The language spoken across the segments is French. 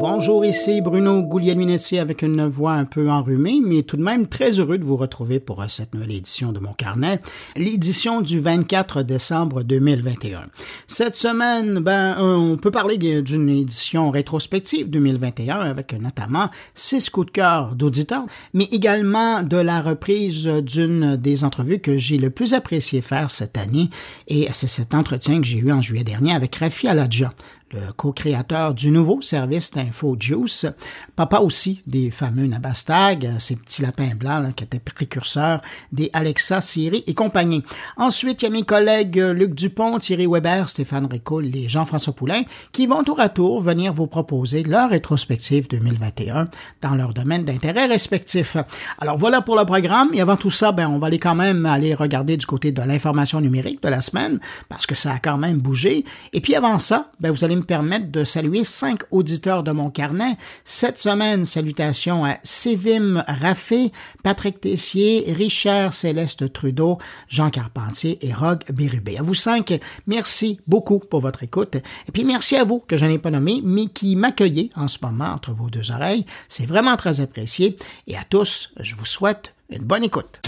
Bonjour, ici Bruno Guglielminetti avec une voix un peu enrhumée, mais tout de même très heureux de vous retrouver pour cette nouvelle édition de mon carnet, l'édition du 24 décembre 2021. Cette semaine, ben, on peut parler d'une édition rétrospective 2021 avec notamment six coups de cœur d'auditeurs, mais également de la reprise d'une des entrevues que j'ai le plus apprécié faire cette année, et c'est cet entretien que j'ai eu en juillet dernier avec Rafi Aladja, le co-créateur du nouveau service d'Info Juice, papa aussi des fameux Nabastag, ces petits lapins blancs qui étaient précurseurs des Alexa, Siri et compagnie. Ensuite, il y a mes collègues Luc Dupont, Thierry Weber, Stéphane Ricoul et Jean-François Poulain qui vont tour à tour venir vous proposer leur rétrospective 2021 dans leur domaine d'intérêt respectif. Alors voilà pour le programme et avant tout ça, ben, on va aller quand même aller regarder du côté de l'information numérique de la semaine parce que ça a quand même bougé. Et puis avant ça, ben, vous allez me permettre de saluer cinq auditeurs de mon carnet. Cette semaine, salutations à Sévim Raffé, Patrick Tessier, Richard Céleste Trudeau, Jean Carpentier et Rogue Bérubé. À vous cinq, merci beaucoup pour votre écoute. Et puis merci à vous que je n'ai pas nommé, mais qui m'accueillez en ce moment entre vos deux oreilles. C'est vraiment très apprécié. Et à tous, je vous souhaite une bonne écoute.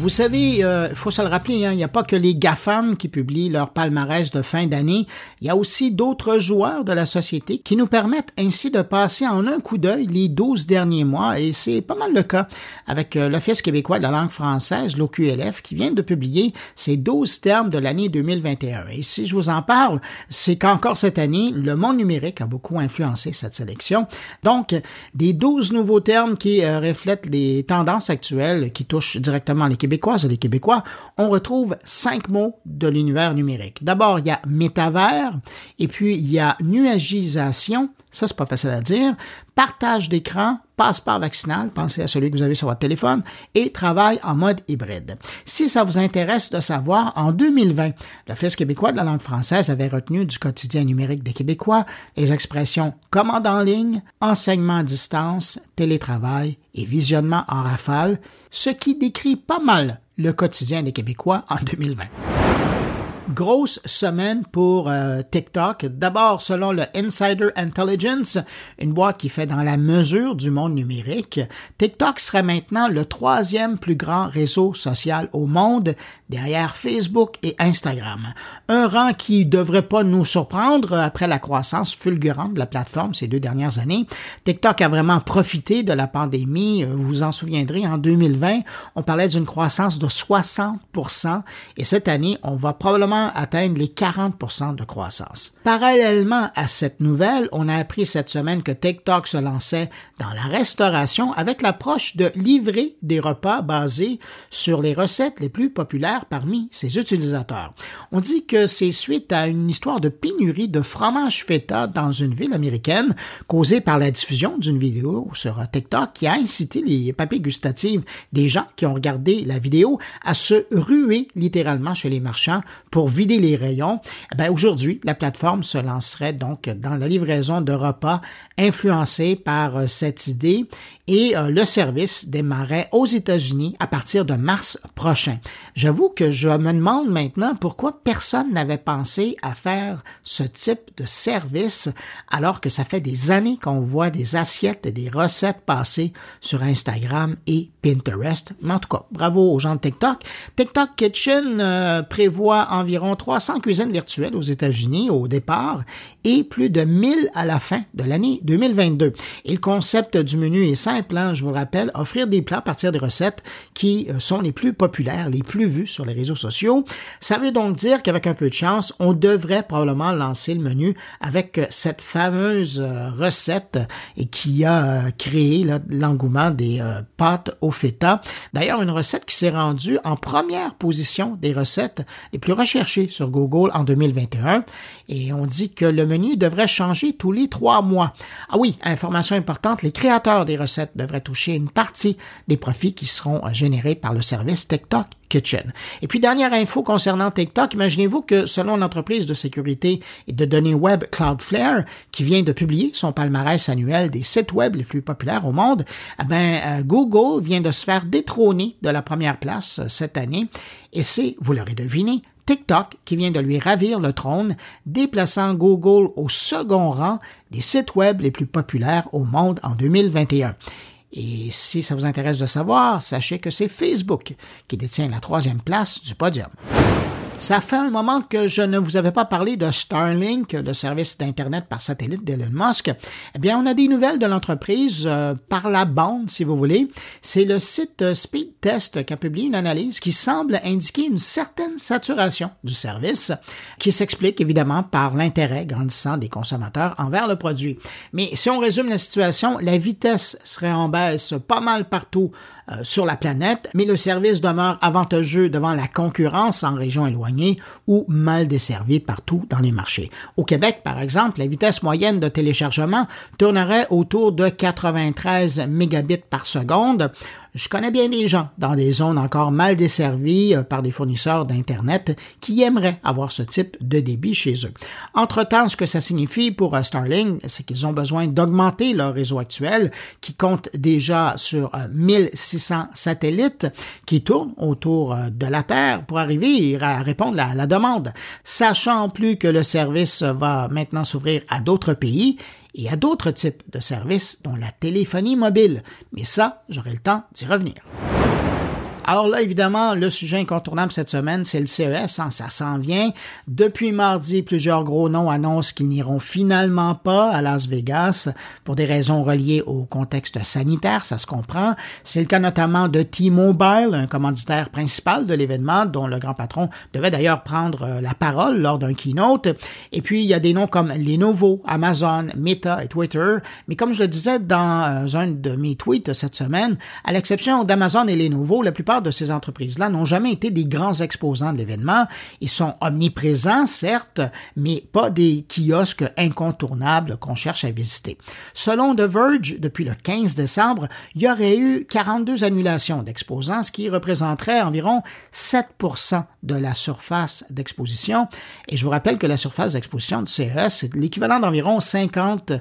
Vous savez, il euh, faut se le rappeler, hein, il n'y a pas que les GAFAM qui publient leur palmarès de fin d'année, il y a aussi d'autres joueurs de la société qui nous permettent ainsi de passer en un coup d'œil les 12 derniers mois, et c'est pas mal le cas avec euh, l'Office québécois de la langue française, l'OQLF, qui vient de publier ses 12 termes de l'année 2021. Et si je vous en parle, c'est qu'encore cette année, le monde numérique a beaucoup influencé cette sélection. Donc, des 12 nouveaux termes qui euh, reflètent les tendances actuelles qui touchent directement les Québécoises et les Québécois, on retrouve cinq mots de l'univers numérique. D'abord, il y a métavers, et puis il y a nuagisation, ça c'est pas facile à dire, partage d'écran, passeport vaccinal, pensez à celui que vous avez sur votre téléphone, et travail en mode hybride. Si ça vous intéresse de savoir, en 2020, l'Office québécois de la langue française avait retenu du quotidien numérique des Québécois les expressions commande en ligne, enseignement à distance, télétravail et visionnement en rafale, ce qui décrit pas mal le quotidien des Québécois en 2020 grosse semaine pour euh, TikTok. D'abord, selon le Insider Intelligence, une boîte qui fait dans la mesure du monde numérique, TikTok serait maintenant le troisième plus grand réseau social au monde, derrière Facebook et Instagram. Un rang qui devrait pas nous surprendre après la croissance fulgurante de la plateforme ces deux dernières années. TikTok a vraiment profité de la pandémie. Vous vous en souviendrez, en 2020, on parlait d'une croissance de 60% et cette année, on va probablement atteindre les 40% de croissance. Parallèlement à cette nouvelle, on a appris cette semaine que TikTok se lançait dans la restauration avec l'approche de livrer des repas basés sur les recettes les plus populaires parmi ses utilisateurs. On dit que c'est suite à une histoire de pénurie de fromage feta dans une ville américaine causée par la diffusion d'une vidéo sur TikTok qui a incité les papilles gustatives des gens qui ont regardé la vidéo à se ruer littéralement chez les marchands pour vider les rayons, eh ben aujourd'hui, la plateforme se lancerait donc dans la livraison de repas influencés par euh, cette idée et euh, le service démarrait aux États-Unis à partir de mars prochain. J'avoue que je me demande maintenant pourquoi personne n'avait pensé à faire ce type de service alors que ça fait des années qu'on voit des assiettes et des recettes passer sur Instagram et Pinterest. Mais en tout cas, bravo aux gens de TikTok. TikTok Kitchen euh, prévoit environ 300 cuisines virtuelles aux États-Unis au départ et plus de 1000 à la fin de l'année 2022. Et le concept du menu est simple, hein, je vous le rappelle, offrir des plats à partir des recettes qui euh, sont les plus populaires, les plus vues sur les réseaux sociaux. Ça veut donc dire qu'avec un peu de chance, on devrait probablement lancer le menu avec cette fameuse euh, recette et qui a créé l'engouement des pâtes au feta. D'ailleurs, une recette qui s'est rendue en première position des recettes les plus recherchées sur Google en 2021. Et on dit que le menu devrait changer tous les trois mois. Ah oui, information importante, les créateurs des recettes devraient toucher une partie des profits qui seront générés par le service TikTok Kitchen. Et puis, dernière info concernant TikTok, imaginez-vous que selon l'entreprise de sécurité et de données web Cloudflare, qui vient de publier son palmarès annuel des sites web les plus populaires au monde, eh ben, euh, Google vient de se faire détrôner de la première place euh, cette année. Et c'est, vous l'aurez deviné, TikTok qui vient de lui ravir le trône, déplaçant Google au second rang des sites web les plus populaires au monde en 2021. Et si ça vous intéresse de savoir, sachez que c'est Facebook qui détient la troisième place du podium. Ça fait un moment que je ne vous avais pas parlé de Starlink, le service d'Internet par satellite d'Elon Musk. Eh bien, on a des nouvelles de l'entreprise euh, par la bande, si vous voulez. C'est le site Speedtest qui a publié une analyse qui semble indiquer une certaine saturation du service, qui s'explique évidemment par l'intérêt grandissant des consommateurs envers le produit. Mais si on résume la situation, la vitesse serait en baisse pas mal partout sur la planète, mais le service demeure avantageux devant la concurrence en région éloignée ou mal desservi partout dans les marchés. Au Québec, par exemple, la vitesse moyenne de téléchargement tournerait autour de 93 mégabits par seconde, je connais bien des gens dans des zones encore mal desservies euh, par des fournisseurs d'Internet qui aimeraient avoir ce type de débit chez eux. Entre-temps, ce que ça signifie pour euh, Starlink, c'est qu'ils ont besoin d'augmenter leur réseau actuel qui compte déjà sur 1600 euh, satellites qui tournent autour de la Terre pour arriver à répondre à la demande. Sachant plus que le service va maintenant s'ouvrir à d'autres pays, et à d'autres types de services, dont la téléphonie mobile. Mais ça, j'aurai le temps d'y revenir. Alors là, évidemment, le sujet incontournable cette semaine, c'est le CES, hein, ça s'en vient. Depuis mardi, plusieurs gros noms annoncent qu'ils n'iront finalement pas à Las Vegas pour des raisons reliées au contexte sanitaire, ça se comprend. C'est le cas notamment de T-Mobile, un commanditaire principal de l'événement, dont le grand patron devait d'ailleurs prendre euh, la parole lors d'un keynote. Et puis, il y a des noms comme Lenovo, Amazon, Meta et Twitter. Mais comme je le disais dans euh, un de mes tweets cette semaine, à l'exception d'Amazon et Lenovo, la plupart de ces entreprises-là n'ont jamais été des grands exposants de l'événement. Ils sont omniprésents, certes, mais pas des kiosques incontournables qu'on cherche à visiter. Selon The Verge, depuis le 15 décembre, il y aurait eu 42 annulations d'exposants, ce qui représenterait environ 7% de la surface d'exposition. Et je vous rappelle que la surface d'exposition de CES, c'est l'équivalent d'environ 50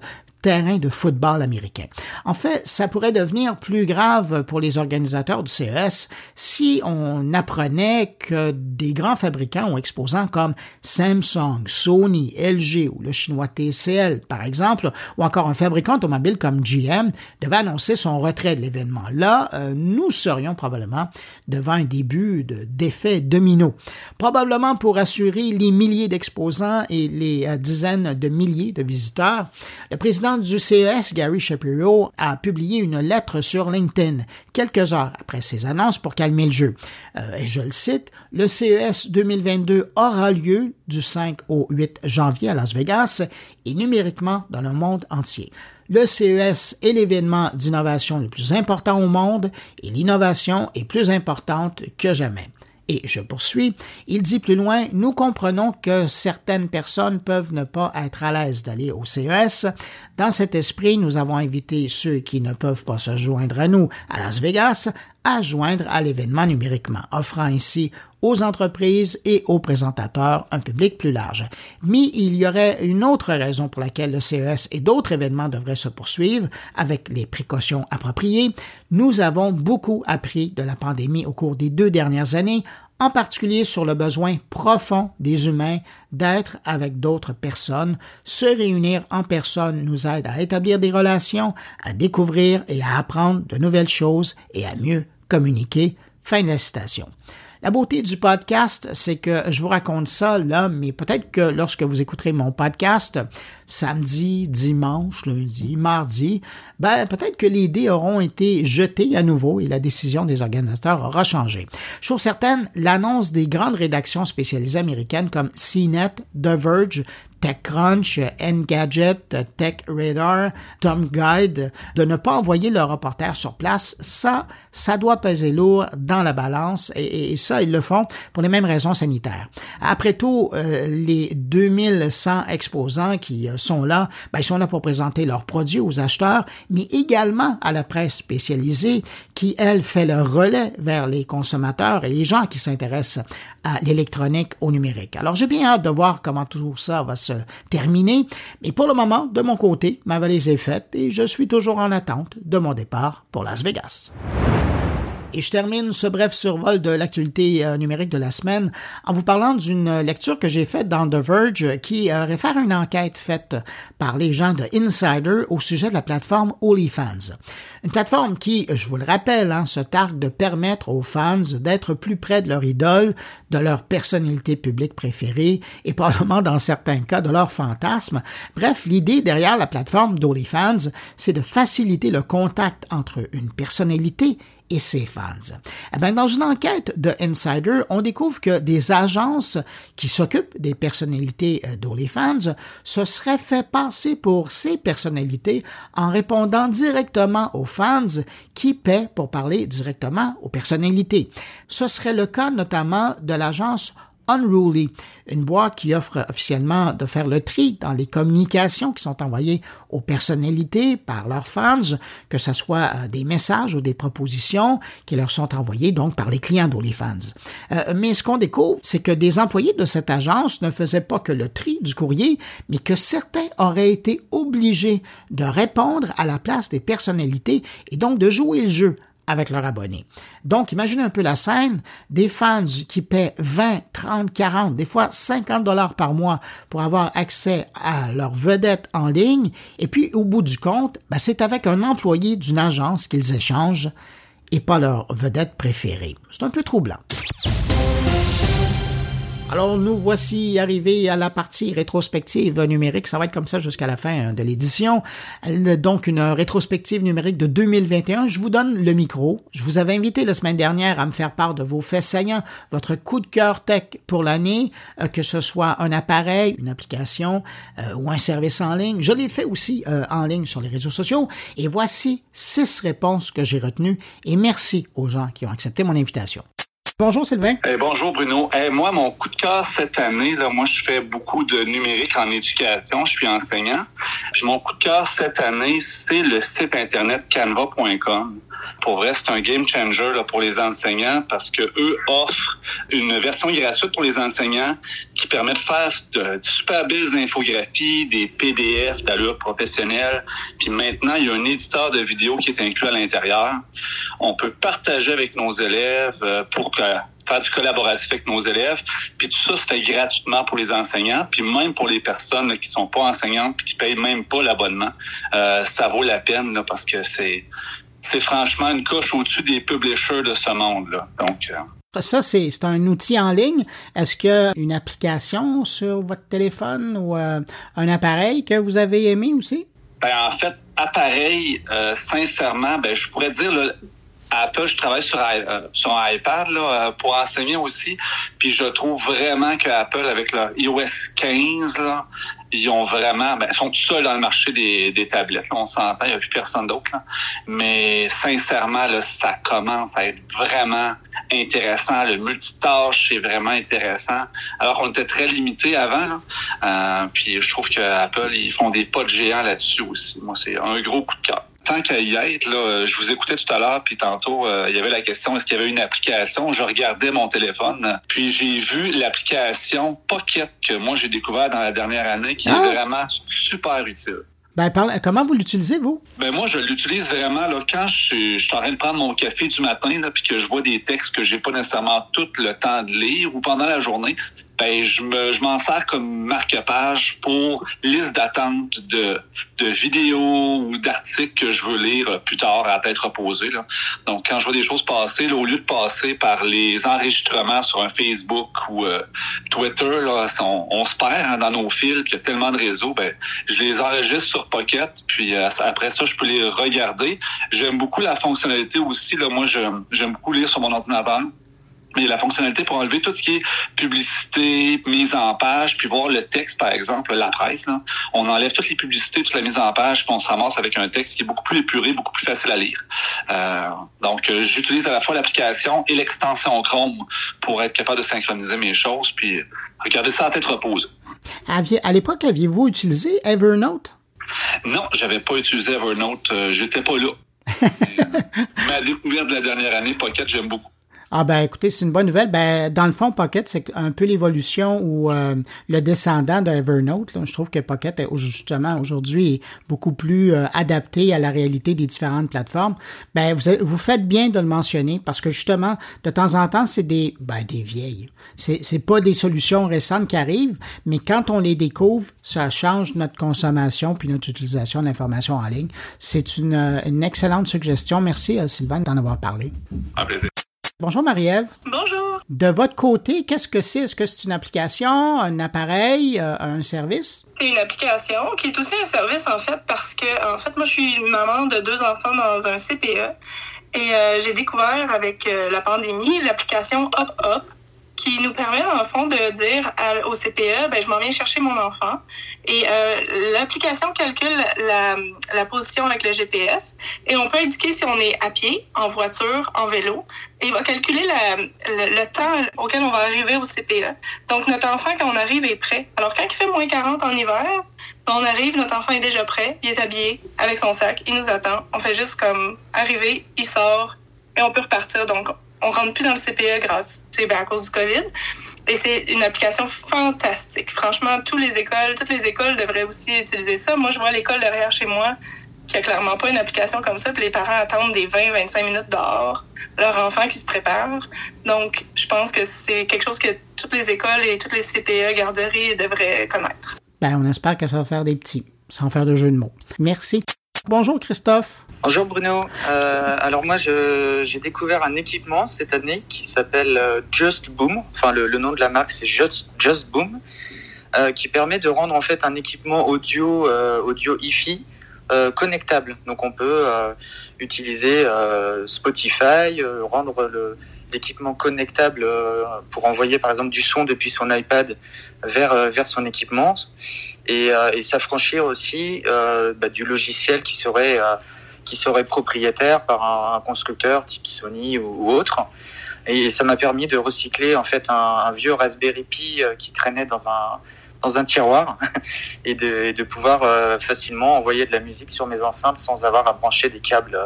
terrain de football américain. En fait, ça pourrait devenir plus grave pour les organisateurs du CES si on apprenait que des grands fabricants ou exposants comme Samsung, Sony, LG ou le chinois TCL, par exemple, ou encore un fabricant automobile comme GM devait annoncer son retrait de l'événement. Là, euh, nous serions probablement devant un début d'effet domino. Probablement pour assurer les milliers d'exposants et les euh, dizaines de milliers de visiteurs, le président du CES, Gary Shapiro, a publié une lettre sur LinkedIn quelques heures après ses annonces pour calmer le jeu. Euh, et je le cite, le CES 2022 aura lieu du 5 au 8 janvier à Las Vegas et numériquement dans le monde entier. Le CES est l'événement d'innovation le plus important au monde et l'innovation est plus importante que jamais. Et je poursuis, il dit plus loin, nous comprenons que certaines personnes peuvent ne pas être à l'aise d'aller au CES. Dans cet esprit, nous avons invité ceux qui ne peuvent pas se joindre à nous à Las Vegas à joindre à l'événement numériquement, offrant ainsi aux entreprises et aux présentateurs un public plus large. Mais il y aurait une autre raison pour laquelle le CES et d'autres événements devraient se poursuivre avec les précautions appropriées. Nous avons beaucoup appris de la pandémie au cours des deux dernières années en particulier sur le besoin profond des humains d'être avec d'autres personnes. Se réunir en personne nous aide à établir des relations, à découvrir et à apprendre de nouvelles choses et à mieux communiquer. Fin de la citation. La beauté du podcast, c'est que je vous raconte ça là, mais peut-être que lorsque vous écouterez mon podcast, samedi, dimanche, lundi, mardi, ben peut-être que les dés auront été jetés à nouveau et la décision des organisateurs aura changé. Chose certaine, l'annonce des grandes rédactions spécialisées américaines comme CNET, The Verge, TechCrunch, Engadget, TechRadar, Tom Guide, de ne pas envoyer leurs reporters sur place, ça, ça doit peser lourd dans la balance et, ça, ils le font pour les mêmes raisons sanitaires. Après tout, euh, les 2100 exposants qui euh, sont là, ben, ils sont là pour présenter leurs produits aux acheteurs, mais également à la presse spécialisée qui, elle, fait le relais vers les consommateurs et les gens qui s'intéressent à l'électronique, au numérique. Alors, j'ai bien hâte de voir comment tout ça va se terminer, mais pour le moment, de mon côté, ma valise est faite et je suis toujours en attente de mon départ pour Las Vegas. Et je termine ce bref survol de l'actualité euh, numérique de la semaine en vous parlant d'une lecture que j'ai faite dans The Verge qui euh, réfère à une enquête faite par les gens de Insider au sujet de la plateforme OnlyFans. Une plateforme qui, je vous le rappelle, hein, se targue de permettre aux fans d'être plus près de leur idole, de leur personnalité publique préférée et probablement dans certains cas de leur fantasme. Bref, l'idée derrière la plateforme d'OnlyFans, c'est de faciliter le contact entre une personnalité et ses fans. Eh bien, dans une enquête de Insider, on découvre que des agences qui s'occupent des personnalités euh, d'OnlyFans se seraient fait passer pour ces personnalités en répondant directement aux fans qui paient pour parler directement aux personnalités. Ce serait le cas notamment de l'agence Unruly, une boîte qui offre officiellement de faire le tri dans les communications qui sont envoyées aux personnalités par leurs fans, que ce soit euh, des messages ou des propositions qui leur sont envoyés donc par les clients d'OnlyFans. Euh, mais ce qu'on découvre, c'est que des employés de cette agence ne faisaient pas que le tri du courrier, mais que certains auraient été obligés de répondre à la place des personnalités et donc de jouer le jeu avec leurs abonnés. Donc, imaginez un peu la scène, des fans qui paient 20, 30, 40, des fois 50 dollars par mois pour avoir accès à leur vedette en ligne, et puis au bout du compte, ben, c'est avec un employé d'une agence qu'ils échangent et pas leur vedette préférée. C'est un peu troublant. Alors, nous voici arrivés à la partie rétrospective numérique. Ça va être comme ça jusqu'à la fin de l'édition. Donc, une rétrospective numérique de 2021. Je vous donne le micro. Je vous avais invité la semaine dernière à me faire part de vos faits saillants, votre coup de cœur tech pour l'année, euh, que ce soit un appareil, une application euh, ou un service en ligne. Je l'ai fait aussi euh, en ligne sur les réseaux sociaux. Et voici six réponses que j'ai retenues. Et merci aux gens qui ont accepté mon invitation. Bonjour Sylvain. Eh, bonjour Bruno. Eh, moi, mon coup de cœur cette année, là, moi je fais beaucoup de numérique en éducation, je suis enseignant. Puis mon coup de cœur cette année, c'est le site internet canva.com. Pour vrai, c'est un game changer là, pour les enseignants parce que eux offrent une version gratuite pour les enseignants qui permet de faire de, super belles infographies, des PDF d'allure professionnelle. Puis maintenant, il y a un éditeur de vidéo qui est inclus à l'intérieur. On peut partager avec nos élèves euh, pour faire du collaboratif avec nos élèves. Puis tout ça se fait gratuitement pour les enseignants, puis même pour les personnes qui sont pas enseignantes, puis qui payent même pas l'abonnement. Euh, ça vaut la peine là, parce que c'est c'est franchement une coche au-dessus des publishers de ce monde-là. Donc, euh, ça, c'est un outil en ligne. Est-ce qu'il une application sur votre téléphone ou euh, un appareil que vous avez aimé aussi? Ben, en fait, appareil, euh, sincèrement, ben, je pourrais dire, là, Apple, je travaille sur, sur un iPad là, pour enseigner aussi. Puis je trouve vraiment que Apple, avec leur iOS 15, là, ils ont vraiment, ben, ils sont tout seuls dans le marché des, des tablettes. on s'entend, il n'y a plus personne d'autre. Mais sincèrement, là, ça commence à être vraiment intéressant. Le multitâche est vraiment intéressant. Alors qu'on était très limité avant. Euh, puis je trouve que Apple, ils font des pas de géant là-dessus aussi. Moi, c'est un gros coup de cœur tant qu'à y être, là, je vous écoutais tout à l'heure, puis tantôt, euh, il y avait la question est-ce qu'il y avait une application? Je regardais mon téléphone, puis j'ai vu l'application Pocket que moi j'ai découvert dans la dernière année, qui est ah! vraiment super utile. Ben, comment vous l'utilisez, vous? Ben, moi, je l'utilise vraiment là, quand je, suis en train de prendre mon café du matin, là, puis que je vois des textes que j'ai pas nécessairement tout le temps de lire ou pendant la journée ben je me je m'en sers comme marque-page pour liste d'attente de, de vidéos ou d'articles que je veux lire plus tard à tête reposée. Là. Donc quand je vois des choses passer, là, au lieu de passer par les enregistrements sur un Facebook ou euh, Twitter, là, on, se perd hein, dans nos fils, puis il y a tellement de réseaux, ben je les enregistre sur Pocket, puis euh, après ça je peux les regarder. J'aime beaucoup la fonctionnalité aussi. Là, moi j'aime beaucoup lire sur mon ordinateur mais la fonctionnalité pour enlever tout ce qui est publicité, mise en page, puis voir le texte, par exemple, la presse. Là. On enlève toutes les publicités, toute la mise en page, puis on se ramasse avec un texte qui est beaucoup plus épuré, beaucoup plus facile à lire. Euh, donc, euh, j'utilise à la fois l'application et l'extension Chrome pour être capable de synchroniser mes choses, puis regarder ça à tête repose. À l'époque, aviez-vous utilisé Evernote? Non, j'avais pas utilisé Evernote. Euh, j'étais pas là. ma découverte de la dernière année, Pocket, j'aime beaucoup. Ah ben écoutez, c'est une bonne nouvelle. Ben dans le fond, Pocket, c'est un peu l'évolution ou euh, le descendant de Evernote. Je trouve que Pocket est justement aujourd'hui beaucoup plus euh, adapté à la réalité des différentes plateformes. Ben vous, vous faites bien de le mentionner parce que justement, de temps en temps, c'est des ben, des vieilles. C'est c'est pas des solutions récentes qui arrivent, mais quand on les découvre, ça change notre consommation puis notre utilisation de l'information en ligne. C'est une, euh, une excellente suggestion. Merci Sylvain d'en avoir parlé. Plaisir. Bonjour Marie-Ève. Bonjour. De votre côté, qu'est-ce que c'est? Est-ce que c'est une application, un appareil, euh, un service? C'est une application qui est aussi un service en fait parce que en fait moi je suis une maman de deux enfants dans un CPE et euh, j'ai découvert avec euh, la pandémie l'application Hop Hop qui nous permet, dans le fond, de dire au CPE, ben, je m'en viens chercher mon enfant. Et euh, l'application calcule la, la, position avec le GPS et on peut indiquer si on est à pied, en voiture, en vélo. Et il va calculer la, le, temps auquel on va arriver au CPE. Donc, notre enfant, quand on arrive, est prêt. Alors, quand il fait moins 40 en hiver, on arrive, notre enfant est déjà prêt, il est habillé avec son sac, il nous attend. On fait juste comme arriver, il sort et on peut repartir. Donc, on rentre plus dans le CPE grâce, c'est à cause du COVID. Et c'est une application fantastique. Franchement, toutes les écoles, toutes les écoles devraient aussi utiliser ça. Moi, je vois l'école derrière chez moi qui a clairement pas une application comme ça, puis les parents attendent des 20-25 minutes dehors, leur enfant qui se prépare. Donc, je pense que c'est quelque chose que toutes les écoles et toutes les CPE, garderies devraient connaître. Ben, on espère que ça va faire des petits, sans faire de jeu de mots. Merci. Bonjour Christophe. Bonjour Bruno. Euh, alors moi j'ai découvert un équipement cette année qui s'appelle euh, Just Boom. Enfin le, nom de la marque c'est Just, Just Boom, euh, qui permet de rendre en fait un équipement audio audio hi-fi connectable. Donc on peut utiliser Spotify, rendre l'équipement connectable pour envoyer par exemple du son depuis son iPad vers vers son équipement et, euh, et s'affranchir aussi euh, bah, du logiciel qui serait euh, qui serait propriétaire par un, constructeur type Sony ou, autre. Et ça m'a permis de recycler en fait un, un, vieux Raspberry Pi qui traînait dans un dans un tiroir et de, de pouvoir facilement envoyer de la musique sur mes enceintes sans avoir à brancher des câbles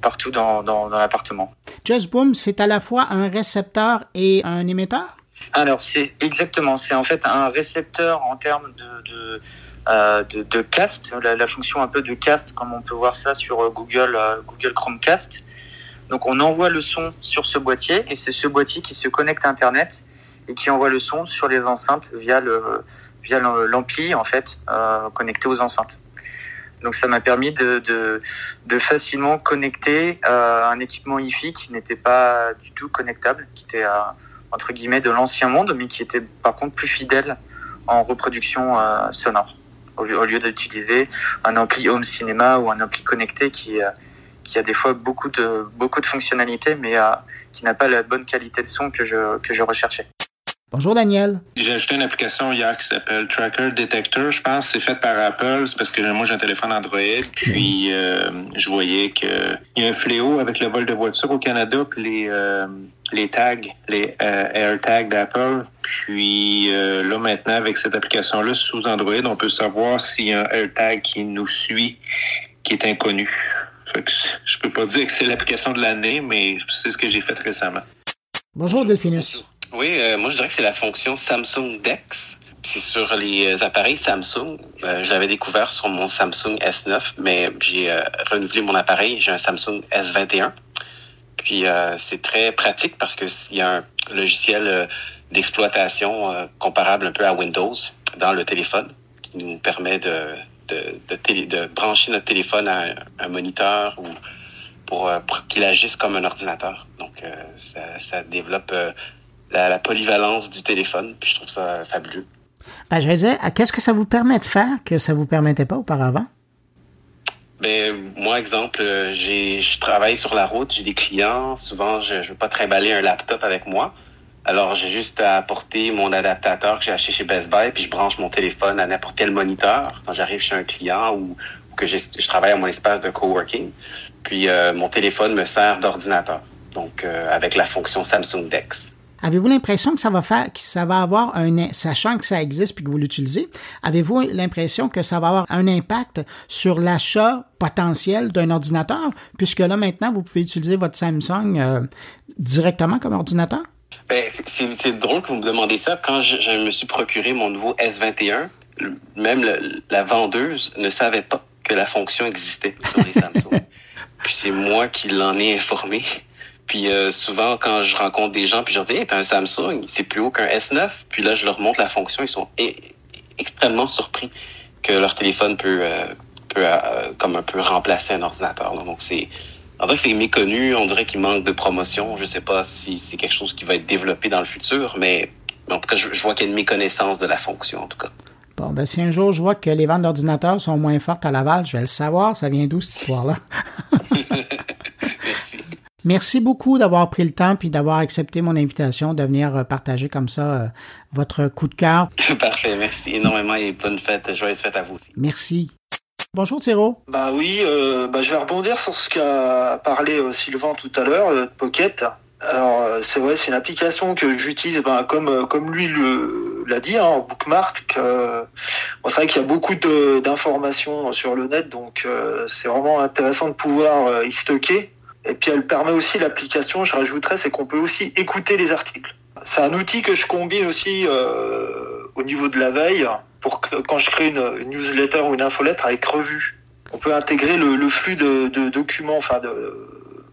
partout dans, dans, dans l'appartement. Just Boom, c'est à la fois un récepteur et un émetteur? Alors, c'est exactement, c'est en fait un récepteur en termes de, de, euh, de, cast, la, fonction un peu de cast, comme on peut voir ça sur euh, Google, euh, Google Chromecast. Donc, on envoie le son sur ce boîtier et c'est ce boîtier qui se connecte à Internet et qui envoie le son sur les enceintes via le via l'ampli en fait connecté aux enceintes. Donc ça m'a permis de, de, de, facilement connecter un équipement hi qui n'était pas du tout connectable, qui était entre guillemets de l'ancien monde, mais qui était par contre plus fidèle en reproduction sonore, au, lieu d'utiliser un ampli home cinéma ou un ampli connecté qui, euh, qui a des fois beaucoup de, beaucoup de fonctionnalités, mais euh, qui n'a pas la bonne qualité de son que je, que je recherchais. Bonjour Daniel. J'ai ajouté une application hier qui s'appelle Tracker Detector. Je pense que c'est fait par Apple. C'est parce que moi j'ai un téléphone Android. Puis euh, je voyais qu'il y a un fléau avec le vol de voitures au Canada. Puis les, euh, les tags, les euh, AirTags d'Apple. Puis là maintenant avec cette application-là sous Android, on peut savoir s'il y a un AirTag qui nous suit, qui est inconnu. Fait que je peux pas dire que c'est l'application de l'année, mais c'est ce que j'ai fait récemment. Bonjour Delphinus. Oui, euh, moi je dirais que c'est la fonction Samsung Dex. C'est sur les euh, appareils Samsung. Euh, je l'avais découvert sur mon Samsung S9, mais j'ai renouvelé mon appareil. J'ai un Samsung S21. Puis c'est très pratique parce qu'il y a un logiciel d'exploitation comparable un peu à Windows dans le téléphone qui nous permet de, de, de, de brancher notre téléphone à un, moniteur ou pour, pour qu'il agisse comme un ordinateur. Donc ça, ça développe la, polyvalence du téléphone. Puis je trouve ça fabuleux. Ben, je dire, qu'est-ce que ça vous permet de faire que ça vous permettait pas auparavant? Ben, moi, exemple, euh, j'ai, je travaille sur la route, j'ai des clients. Souvent, je ne veux pas trimballer un laptop avec moi. Alors, j'ai juste à apporter mon adaptateur que j'ai acheté chez Best Buy, puis je branche mon téléphone à n'importe quel moniteur quand j'arrive chez un client ou, que je travaille à mon espace de coworking. Puis, euh, mon téléphone me sert d'ordinateur. Donc, euh, avec la fonction Samsung Dex. Avez-vous l'impression que ça va faire, que ça va avoir un, sachant que ça existe puis que vous l'utilisez, avez-vous l'impression que ça va avoir un impact sur l'achat potentiel d'un ordinateur, puisque là maintenant vous pouvez utiliser votre Samsung euh, directement comme ordinateur? Ben, c'est drôle que vous me demandez ça. Quand je, me suis procuré mon nouveau S21, même la vendeuse ne savait pas que la fonction existait sur les Samsung. Puis c'est moi qui l'en ai informé. Puis euh, souvent, quand je rencontre des gens, puis je leur dis, hey, t'as un Samsung, c'est plus haut qu'un S9. Puis là, je leur montre la fonction, ils sont extrêmement surpris que leur téléphone peut, euh, peut euh, comme un peu remplacer un ordinateur. Donc c'est, en vrai, c'est méconnu. On dirait qu'il manque de promotion. Je sais pas si c'est quelque chose qui va être développé dans le futur, mais en tout cas, je, je vois qu'il y a une méconnaissance de la fonction, en tout cas. Bon, ben, si un jour je vois que les ventes d'ordinateurs sont moins fortes à Laval, je vais le savoir. Ça vient d'où cette histoire-là? Merci beaucoup d'avoir pris le temps puis d'avoir accepté mon invitation de venir euh, partager comme ça euh, votre coup de cœur. Parfait, merci énormément et bonne fête, joyeuse fête à vous aussi. Merci. Bonjour Thiro. Bah oui, euh, bah, je vais rebondir sur ce qu'a parlé Sylvain tout à l'heure, Pocket. Alors c'est vrai, c'est une application que j'utilise, ben, comme comme lui l'a dit, hein, en bookmark. Euh, bon, c'est vrai qu'il y a beaucoup d'informations sur le net, donc c'est vraiment intéressant de pouvoir y stocker. Et puis elle permet aussi l'application, je rajouterais, c'est qu'on peut aussi écouter les articles. C'est un outil que je combine aussi au niveau de la veille pour que quand je crée une, newsletter ou une infolettre avec revue. On peut intégrer le, le flux de, de documents, enfin de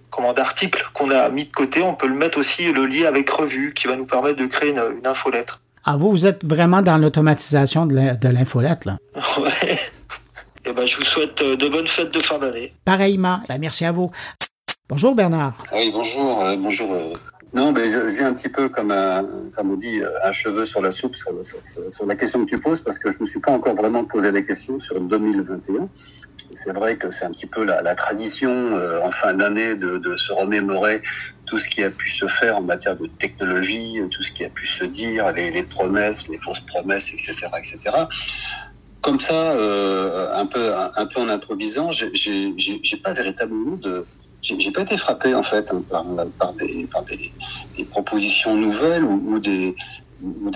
comment d'articles qu'on a mis de côté, on peut le mettre aussi le lien avec revue qui va nous permettre de créer une, une infolettre. Ah vous, vous êtes vraiment dans l'automatisation de l'infolette là? ouais. Eh ben, je vous souhaite euh, de bonnes fêtes de fin d'année. Pareillement. Ben, merci à vous. Bonjour Bernard. Oui, bonjour. Euh, bonjour euh, non, mais je, je, viens un petit peu comme un, comme on dit, un cheveu sur la soupe sur, la question que tu poses parce que je me suis pas encore vraiment posé la question sur 2021. C'est vrai que c'est un petit peu la, tradition euh, en fin d'année de, se remémorer tout ce qui a pu se faire en matière de technologie, tout ce qui a pu se dire, les, promesses, les fausses promesses, etc., etc. Comme ça, euh, un peu, un, peu en improvisant, j'ai pas véritablement de j'ai pas été frappé en fait hein, par, des, par des, propositions nouvelles ou, des,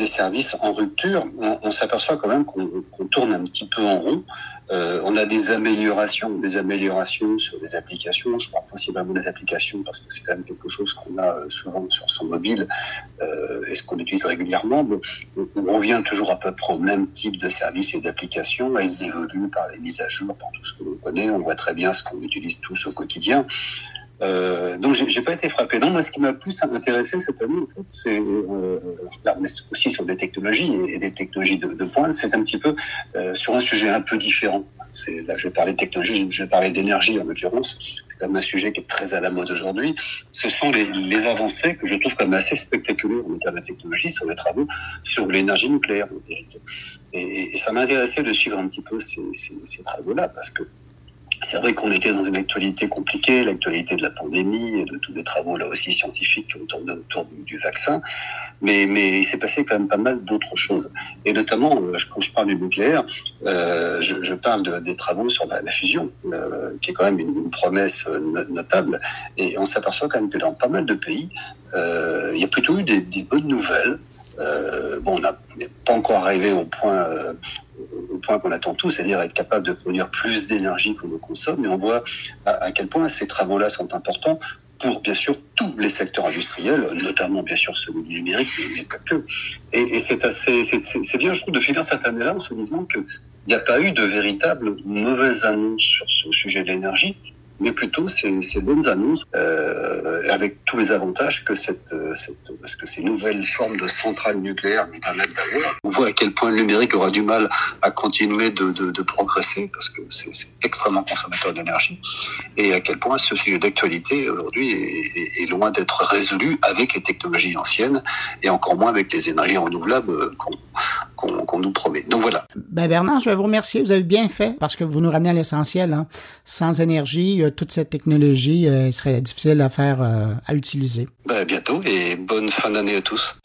services en rupture. On s'aperçoit quand même qu'on tourne un petit peu en rond. Euh, on a des améliorations, des améliorations sur des applications. Je parle principalement des applications parce que c'est quand même quelque chose qu'on a euh, souvent sur son mobile euh, et ce qu'on utilise régulièrement. On revient toujours à peu près au même type de services et d'applications. Elles évoluent par les mises à jour, par tout ce que l'on connaît. On voit très bien ce qu'on utilise tous au quotidien. Euh, donc j'ai pas été frappé. Non, moi ce qui m'a plus intéressé cette année, en fait, c'est euh, aussi sur des technologies et, des technologies de, de pointe, c'est un petit peu euh, sur un sujet un peu différent. Là je vais parler de technologie, je vais parler d'énergie en l'occurrence. C'est même un sujet qui est très à la mode aujourd'hui. Ce sont les, les, avancées que je trouve même assez spectaculaires en matière de technologie sur les travaux sur l'énergie nucléaire. Et, et, ça m'a intéressé de suivre un petit peu ces, ces, ces travaux-là parce que c'est vrai qu'on était dans une actualité compliquée, l'actualité de la pandémie et de tous les travaux là aussi scientifiques qui ont tourné autour du, vaccin, mais, il s'est passé quand même pas mal d'autres choses. Et notamment, euh, quand je parle du nucléaire, euh, je, parle de, des travaux sur la, fusion, euh, qui est quand même une, promesse notable. Et on s'aperçoit quand même que dans pas mal de pays, il y a plutôt eu des, bonnes nouvelles. Bon, on n'est pas encore arrivé au point au point qu'on attend tous, c'est-à-dire être capable de produire plus d'énergie qu'on ne consomme. Et on voit à, quel point ces travaux-là sont importants pour bien sûr tous les secteurs industriels, notamment bien sûr celui du numérique, mais, pas que. Et, et c'est assez, c'est bien, je trouve, de finir cette année-là en se disant qu'il n'y a pas eu de véritable mauvaise annonce sur ce sujet de l'énergie mais plutôt ces, bonnes annonces euh, avec tous les avantages que cette, cette parce que ces nouvelles formes de centrales nucléaires nous permettent d'avoir. On voit à quel point le numérique aura du mal à continuer de, de, de progresser parce que c'est extrêmement consommateur d'énergie et à quel point ce sujet d'actualité aujourd'hui est, est, loin d'être résolu avec les technologies anciennes et encore moins avec les énergies renouvelables qu'on qu qu nous promet. Donc voilà. Ben Bernard, je vais vous remercier. Vous avez bien fait parce que vous nous ramenez à l'essentiel. Hein. Sans énergie, toute cette technologie euh, serait difficile à faire, euh, à utiliser. Ben, bientôt et bonne fin d'année à tous.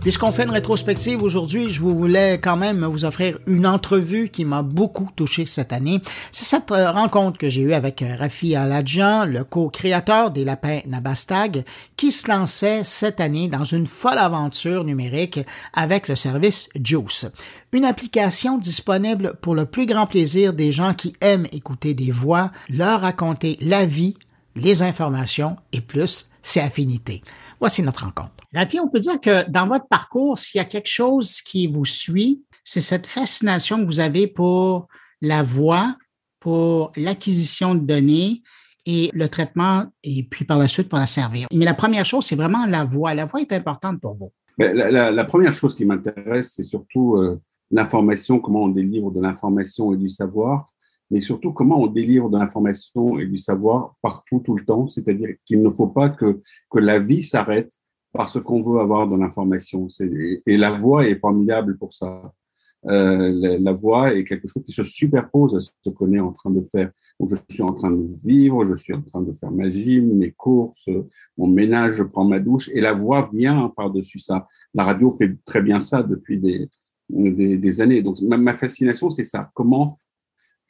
Puisqu'on fait une rétrospective aujourd'hui, je voulais quand même vous offrir une entrevue qui m'a beaucoup touché cette année. C'est cette euh, rencontre que j'ai eue avec euh, Rafi Aladjian, le co-créateur des lapins Nabastag, qui se lançait cette année dans une folle aventure numérique avec le service Juice. Une application disponible pour le plus grand plaisir des gens qui aiment écouter des voix, leur raconter la vie, les informations et plus ses affinités. Voici notre rencontre. Rafi, on peut dire que dans votre parcours, s'il y a quelque chose qui vous suit, c'est cette fascination que vous avez pour la voix, pour l'acquisition de données et le traitement, et puis par la suite pour la servir. Mais la première chose, c'est vraiment la voix. La voix est importante pour vous. Ben, la, première chose qui m'intéresse, c'est surtout euh, l'information, comment on délivre de l'information et du savoir, mais surtout comment on délivre de l'information et du savoir partout, tout le temps. C'est-à-dire qu'il ne faut pas que, que la vie s'arrête parce qu'on veut avoir de l'information. Et la voix est formidable pour ça. Euh, la, voix est quelque chose qui se superpose à ce qu'on est en train de faire. Donc, je suis en train de vivre, je suis en train de faire ma gym, mes courses, mon ménage, je prends ma douche, et la voix vient par-dessus ça. La radio fait très bien ça depuis des, des, des années. Donc, ma, ma fascination, c'est ça. Comment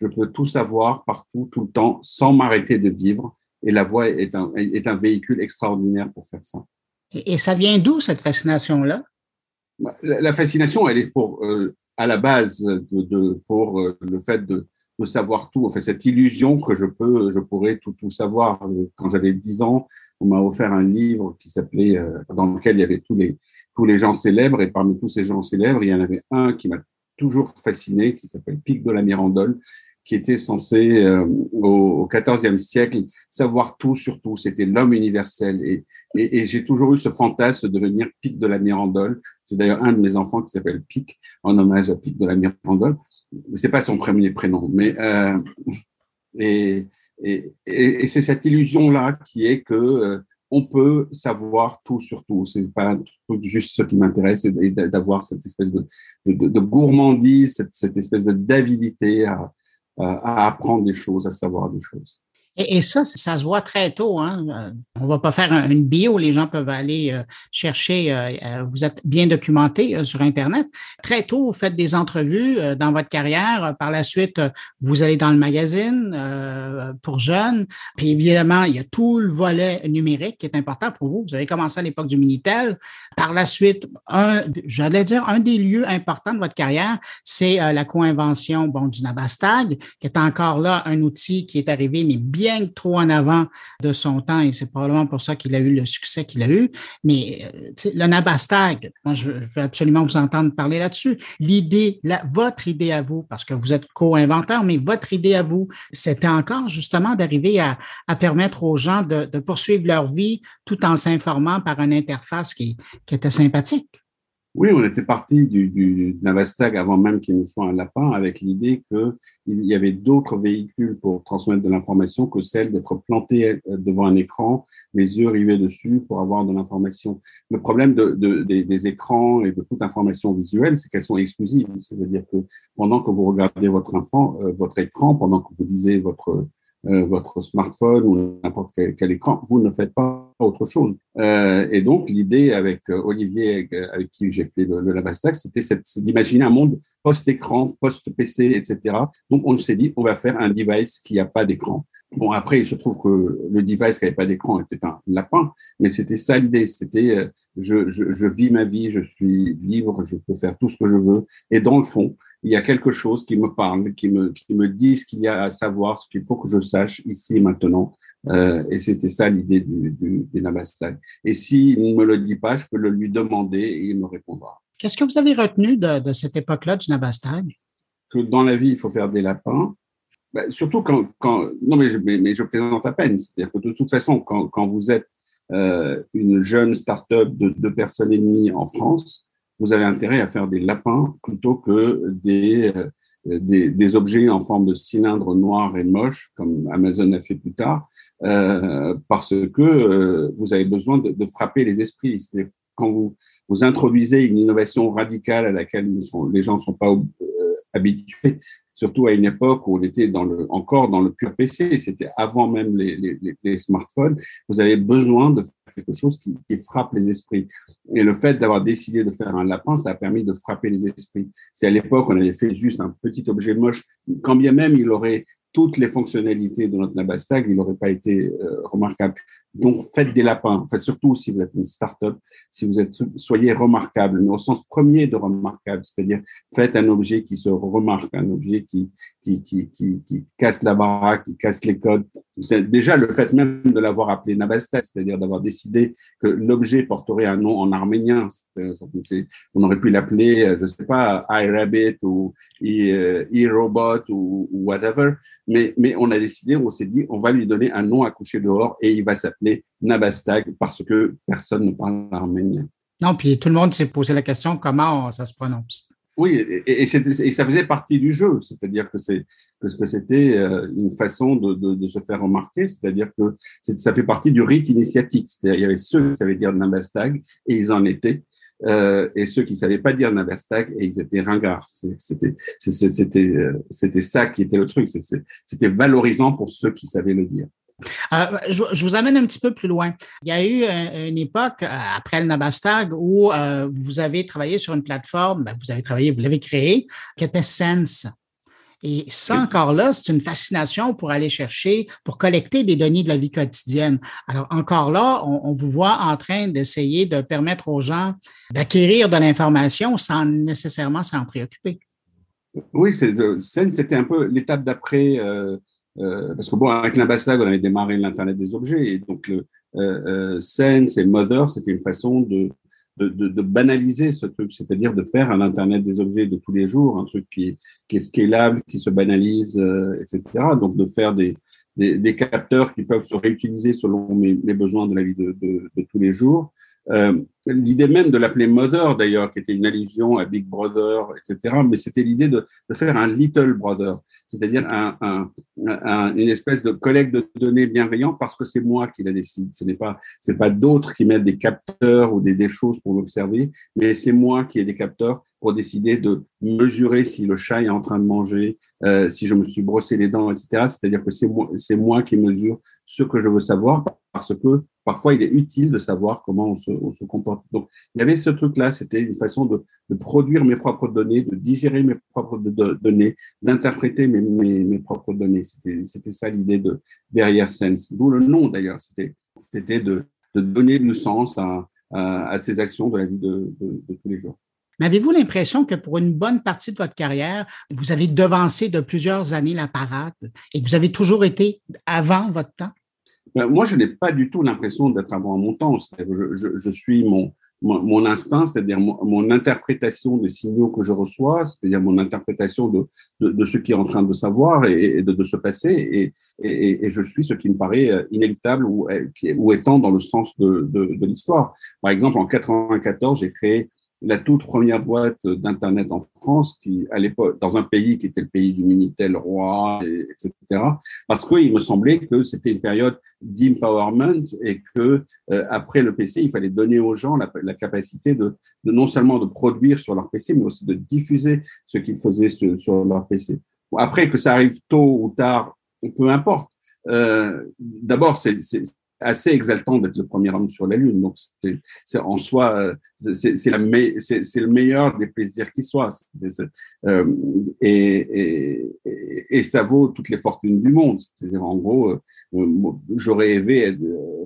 je peux tout savoir partout, tout le temps, sans m'arrêter de vivre. Et la voix est un, est un véhicule extraordinaire pour faire ça. Et, ça vient d'où cette fascination-là? Bah, la, fascination, elle est pour euh, à la base de, de pour euh, le fait de, de, savoir tout. En fait, cette illusion que je peux, je pourrais tout, tout savoir. Quand j'avais 10 ans, on m'a offert un livre qui s'appelait, euh, dans lequel il y avait tous les tous les gens célèbres. Et parmi tous ces gens célèbres, il y en avait un qui m'a toujours fasciné, qui s'appelle Pic de la Mirandole, qui était censé euh, au XIVe siècle savoir tout sur tout. C'était l'homme universel. Et, et, et j'ai toujours eu ce fantasme de devenir Pic de la Mirandole. C'est d'ailleurs un de mes enfants qui s'appelle Pic, en hommage à Pic de la Mirandole. C'est pas son premier prénom, mais euh, et, et, et c'est cette illusion-là qui est que euh, on peut savoir tout sur tout. C'est pas juste ce qui m'intéresse, et d'avoir cette espèce de, de, de gourmandise, cette, cette espèce de d'avidité à, à apprendre des choses, à savoir des choses. Et, ça, ça se voit très tôt. Hein? On va pas faire une bio, les gens peuvent aller euh, chercher. Euh, euh, vous êtes bien documenté sur Internet. Très tôt, vous faites des entrevues dans votre carrière. Par la suite, vous allez dans le magazine pour jeunes. Puis évidemment, il y a tout le volet numérique qui est important pour vous. Vous avez commencé à l'époque du Minitel. Par la suite, j'allais dire, un des lieux importants de votre carrière, c'est la co-invention bon, du Nabastag, qui est encore là un outil qui est arrivé, mais bien trop en avant de son temps et c'est probablement pour ça qu'il a eu le succès qu'il a eu. Mais euh, le Nabastag, moi, je, veux absolument vous entendre parler là-dessus. L'idée, votre idée à vous, parce que vous êtes co-inventeur, mais votre idée à vous, c'était encore justement d'arriver à, permettre aux gens de, poursuivre leur vie tout en s'informant par une interface qui était sympathique. Oui, on était parti du, du Navastag avant même qu'il nous soit un lapin avec l'idée qu'il y avait d'autres véhicules pour transmettre de l'information que celle d'être planté euh, devant un écran, les yeux rivés dessus pour avoir de l'information. Le problème de, de, des, écrans et de toute information visuelle, c'est qu'elles sont exclusives. C'est-à-dire que pendant que vous regardez votre enfant, euh, votre écran, pendant que vous lisez votre euh, votre smartphone ou n'importe quel, écran, vous ne faites pas autre chose. Euh, et donc, l'idée avec euh, Olivier, avec qui j'ai fait le, le c'était d'imaginer un monde post-écran, post-PC, etc. Donc, on s'est dit, on va faire un device qui n'a pas d'écran. Bon, après, il se trouve que le device qui n'avait pas d'écran était un lapin, mais c'était ça l'idée. C'était, je, je, je vis ma vie, je suis libre, je peux faire tout ce que je veux. Et dans le fond, il y a quelque chose qui me parle, qui me, qui me dit ce qu'il y a à savoir, ce qu'il faut que je sache ici et maintenant. Euh, et c'était ça l'idée du, du, du Nabastag. Et s'il ne me le dit pas, je peux le lui demander et il me répondra. Qu'est-ce que vous avez retenu de, de cette époque-là du Nabastag? Que dans la vie, il faut faire des lapins. Ben, surtout quand, non mais, mais, je plaisante à peine. C'est-à-dire que de toute façon, quand, vous êtes euh, une jeune start-up de deux personnes et demie en France, vous avez intérêt à faire des lapins plutôt que des, euh, des, objets en forme de cylindre noir et moche, comme Amazon a fait plus tard, euh, parce que vous avez besoin de, frapper les esprits. C'est quand vous, vous introduisez une innovation radicale à laquelle les gens ne sont pas habitués, surtout à une époque où on était encore dans le pur PC, c'était avant même les, smartphones, vous avez besoin de faire quelque chose qui, frappe les esprits. Et le fait d'avoir décidé de faire un lapin, ça a permis de frapper les esprits. Si à l'époque on avait fait juste un petit objet moche, quand bien même il aurait toutes les fonctionnalités de notre Nabastag, il n'aurait pas été euh, remarquable. Donc, faites des lapins. Enfin, surtout si vous êtes une start-up, si vous êtes, soyez remarquable, mais au sens premier de remarquable, c'est-à-dire faites un objet qui se remarque, un objet qui, qui, qui, qui, casse la baraque, qui casse les codes. Déjà le fait même de l'avoir appelé Nabastag, c'est-à-dire d'avoir décidé que l'objet porterait un nom en arménien. On aurait pu l'appeler, je sais pas, iRabbit ou e-robot ou, ou whatever, mais, mais on a décidé, on s'est dit, on va lui donner un nom à coucher dehors et il va s'appeler Nabastag parce que personne ne parle arménien. Non, puis tout le monde s'est posé la question comment ça se prononce? Oui, et, et, ça faisait partie du jeu, c'est-à-dire que c'est que c'était euh, une façon de, de, de, se faire remarquer, c'est-à-dire que ça fait partie du rite initiatique. C'est-à-dire il y avait ceux qui savaient dire Nabastag et ils en étaient, euh, et ceux qui savaient pas dire Nabastag et ils étaient ringards. C'était c'était euh, c'était ça qui était le truc. C'était valorisant pour ceux qui savaient le dire. Euh, je, vous amène un petit peu plus loin. Il y a eu euh, une époque, euh, après le Nabastag, où vous avez travaillé sur une plateforme, ben, vous avez travaillé, vous l'avez créée, qui était Sense. Et ça, encore là, c'est une fascination pour aller chercher, pour collecter des données de la vie quotidienne. Alors, encore là, on, vous voit en train d'essayer de permettre aux gens d'acquérir de l'information sans nécessairement s'en préoccuper. Oui, Sense, c'était un peu l'étape d'après euh, parce que bon, avec l'ambassade, on avait démarré l'Internet des objets, et donc le euh, euh, Sense et Mother, c'était une façon de, de, de, de, banaliser ce truc, c'est-à-dire de faire un Internet des objets de tous les jours, un truc qui, qui est scalable, qui se banalise, euh, etc. Donc de faire des, des, des, capteurs qui peuvent se réutiliser selon mes, mes besoins de la vie de, de tous les jours. Euh, l'idée même de l'appeler Mother, d'ailleurs, qui était une allusion à Big Brother, etc., mais c'était l'idée de, de, faire un Little Brother, c'est-à-dire un, un, un, une espèce de collecte de données bienveillant parce que c'est moi qui la décide. Ce n'est pas, c'est pas d'autres qui mettent des capteurs ou des, des choses pour l'observer, mais c'est moi qui ai des capteurs pour décider de mesurer si le chat est en train de manger, euh, si je me suis brossé les dents, etc. C'est-à-dire que c'est moi, c'est moi qui mesure ce que je veux savoir parce que parfois il est utile de savoir comment on se, comporte. Donc il y avait ce truc-là, c'était une façon de, produire mes propres données, de digérer mes propres données, d'interpréter mes, mes, mes, propres données. C'était, ça l'idée de derrière Sense, d'où le nom d'ailleurs. C'était, de, donner du sens à, à, à, ces actions de la vie de tous les jours. Mais avez-vous l'impression que pour une bonne partie de votre carrière, vous avez devancé de plusieurs années la parade et que vous avez toujours été avant votre temps? Ben, moi, je n'ai pas du tout l'impression d'être avant mon temps. Je, je, je, suis mon, mon, mon instinct, c'est-à-dire mon, mon, interprétation des signaux que je reçois, c'est-à-dire mon interprétation de, de, de, ce qui est en train de savoir et, et de, de, se passer, et, et, et, je suis ce qui me paraît euh, inéluctable ou, ou étant dans le sens de, de l'histoire. Par exemple, en 94, j'ai créé la toute première boîte d'Internet en France, qui, à l'époque, dans un pays qui était le pays du Minitel roi, etc., parce qu'il me semblait que c'était une période d'empowerment et que euh, après le PC, il fallait donner aux gens la, la capacité de, de, non seulement de produire sur leur PC, mais aussi de diffuser ce qu'ils faisaient sur, sur, leur PC. Après, que ça arrive tôt ou tard, peu importe. Euh, D'abord, c'est assez exaltant d'être le premier homme sur la Lune. Donc, c'est en soi, c'est le meilleur des plaisirs qui soient. Euh, et, et, et, ça vaut toutes les fortunes du monde. C'est-à-dire, en gros, euh, j'aurais rêvé,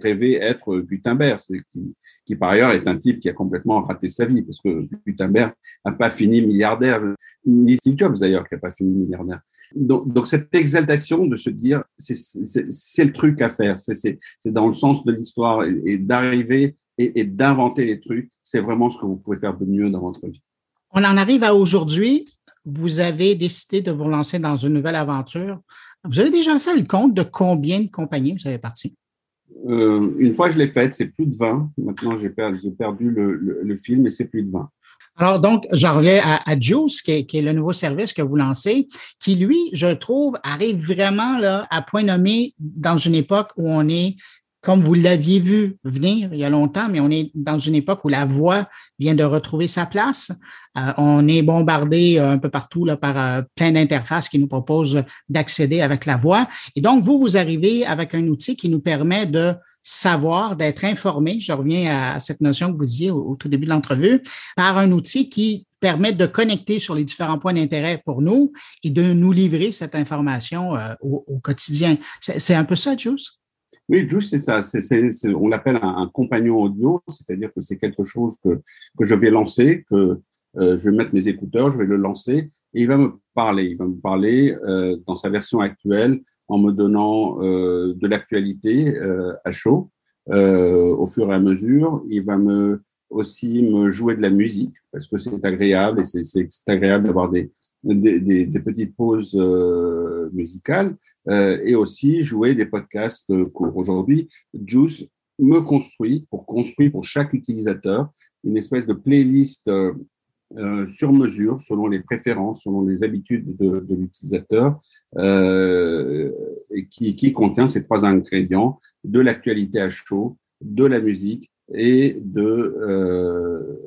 rêvé être Gutenberg, qui, qui par ailleurs est un type qui a complètement raté sa vie, parce que Gutenberg n'a pas fini milliardaire, ni Steve Jobs d'ailleurs qui n'a pas fini milliardaire. Donc, donc, cette exaltation de se dire, c'est le truc à faire, c'est dans le sens de l'histoire et, d'arriver et, et d'inventer les trucs, c'est vraiment ce que vous pouvez faire de mieux dans votre vie. On en arrive à aujourd'hui. Vous avez décidé de vous lancer dans une nouvelle aventure. Vous avez déjà fait le compte de combien de compagnies vous avez parti? Euh, une fois je l'ai faite, c'est plus de 20. Maintenant, j'ai perdu, perdu le, le, le, film et c'est plus de 20. Alors, donc, j'en reviens à, à Juice, qui est, qui est, le nouveau service que vous lancez, qui, lui, je trouve, arrive vraiment là, à point nommé dans une époque où on est comme vous l'aviez vu venir il y a longtemps, mais on est dans une époque où la voix vient de retrouver sa place. Euh, on est bombardé euh, un peu partout là, par euh, plein d'interfaces qui nous proposent d'accéder avec la voix. Et donc, vous, vous arrivez avec un outil qui nous permet de savoir, d'être informé. Je reviens à cette notion que vous disiez au, tout début de l'entrevue, par un outil qui permet de connecter sur les différents points d'intérêt pour nous et de nous livrer cette information au, au, quotidien. C'est un peu ça, Juice? Oui, Juice, c'est ça. on l'appelle un, compagnon audio, c'est-à-dire que c'est quelque chose que, que je vais lancer, que euh, je vais mettre mes écouteurs, je vais le lancer et il va me parler. Il va me parler euh, dans sa version actuelle en me donnant euh, de l'actualité euh, à chaud euh, au fur et à mesure. Il va me aussi me jouer de la musique parce que c'est agréable et c'est agréable d'avoir des, des, des, des, petites pauses euh, musicales euh, et aussi jouer des podcasts courts. Aujourd'hui, Juice me construit pour construire pour chaque utilisateur une espèce de playlist euh, euh sur mesure, selon les préférences, selon les habitudes de, de l'utilisateur, euh, qui, qui contient ces trois ingrédients de l'actualité à chaud, de la musique et de euh,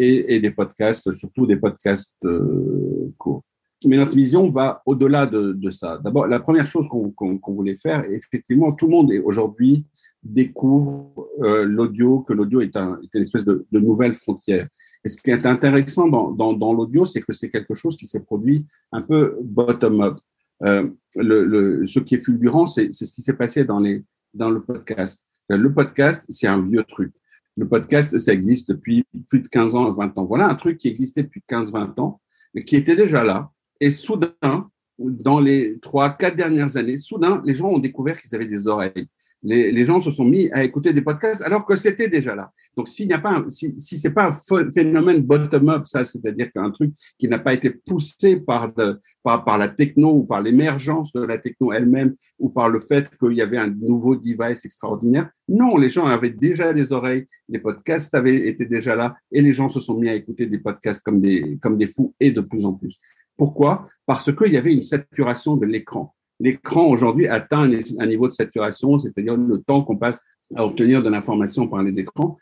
et, des podcasts, surtout des podcasts euh, courts. Mais notre vision va au-delà de, ça. D'abord, la première chose qu'on qu voulait faire, effectivement, tout le monde aujourd'hui découvre euh, l'audio, que l'audio est, un, est, une espèce de, nouvelle frontière. Et ce qui est intéressant dans, l'audio, c'est que c'est quelque chose qui s'est produit un peu bottom-up. Euh, ce qui est fulgurant, c'est ce qui s'est passé dans le podcast. Le podcast, c'est un vieux truc. Le podcast, ça existe depuis plus de 15 ans, 20 ans. Voilà un truc qui existait depuis 15-20 ans, mais qui était déjà là. Et soudain, dans les trois, quatre dernières années, soudain, les gens ont découvert qu'ils avaient des oreilles les, gens se sont mis à écouter des podcasts alors que c'était déjà là. Donc, s'il n'y a pas, si, si c'est pas un phénomène bottom-up, ça, c'est-à-dire qu'un truc qui n'a pas été poussé par, de, par, par la techno ou par l'émergence de la techno elle-même ou par le fait qu'il y avait un nouveau device extraordinaire. Non, les gens avaient déjà des oreilles, les podcasts avaient été déjà là et les gens se sont mis à écouter des podcasts comme des, comme des fous et de plus en plus. Pourquoi? Parce qu'il y avait une saturation de l'écran l'écran aujourd'hui atteint un niveau de saturation, c'est-à-dire le temps qu'on passe à obtenir de l'information par les écrans.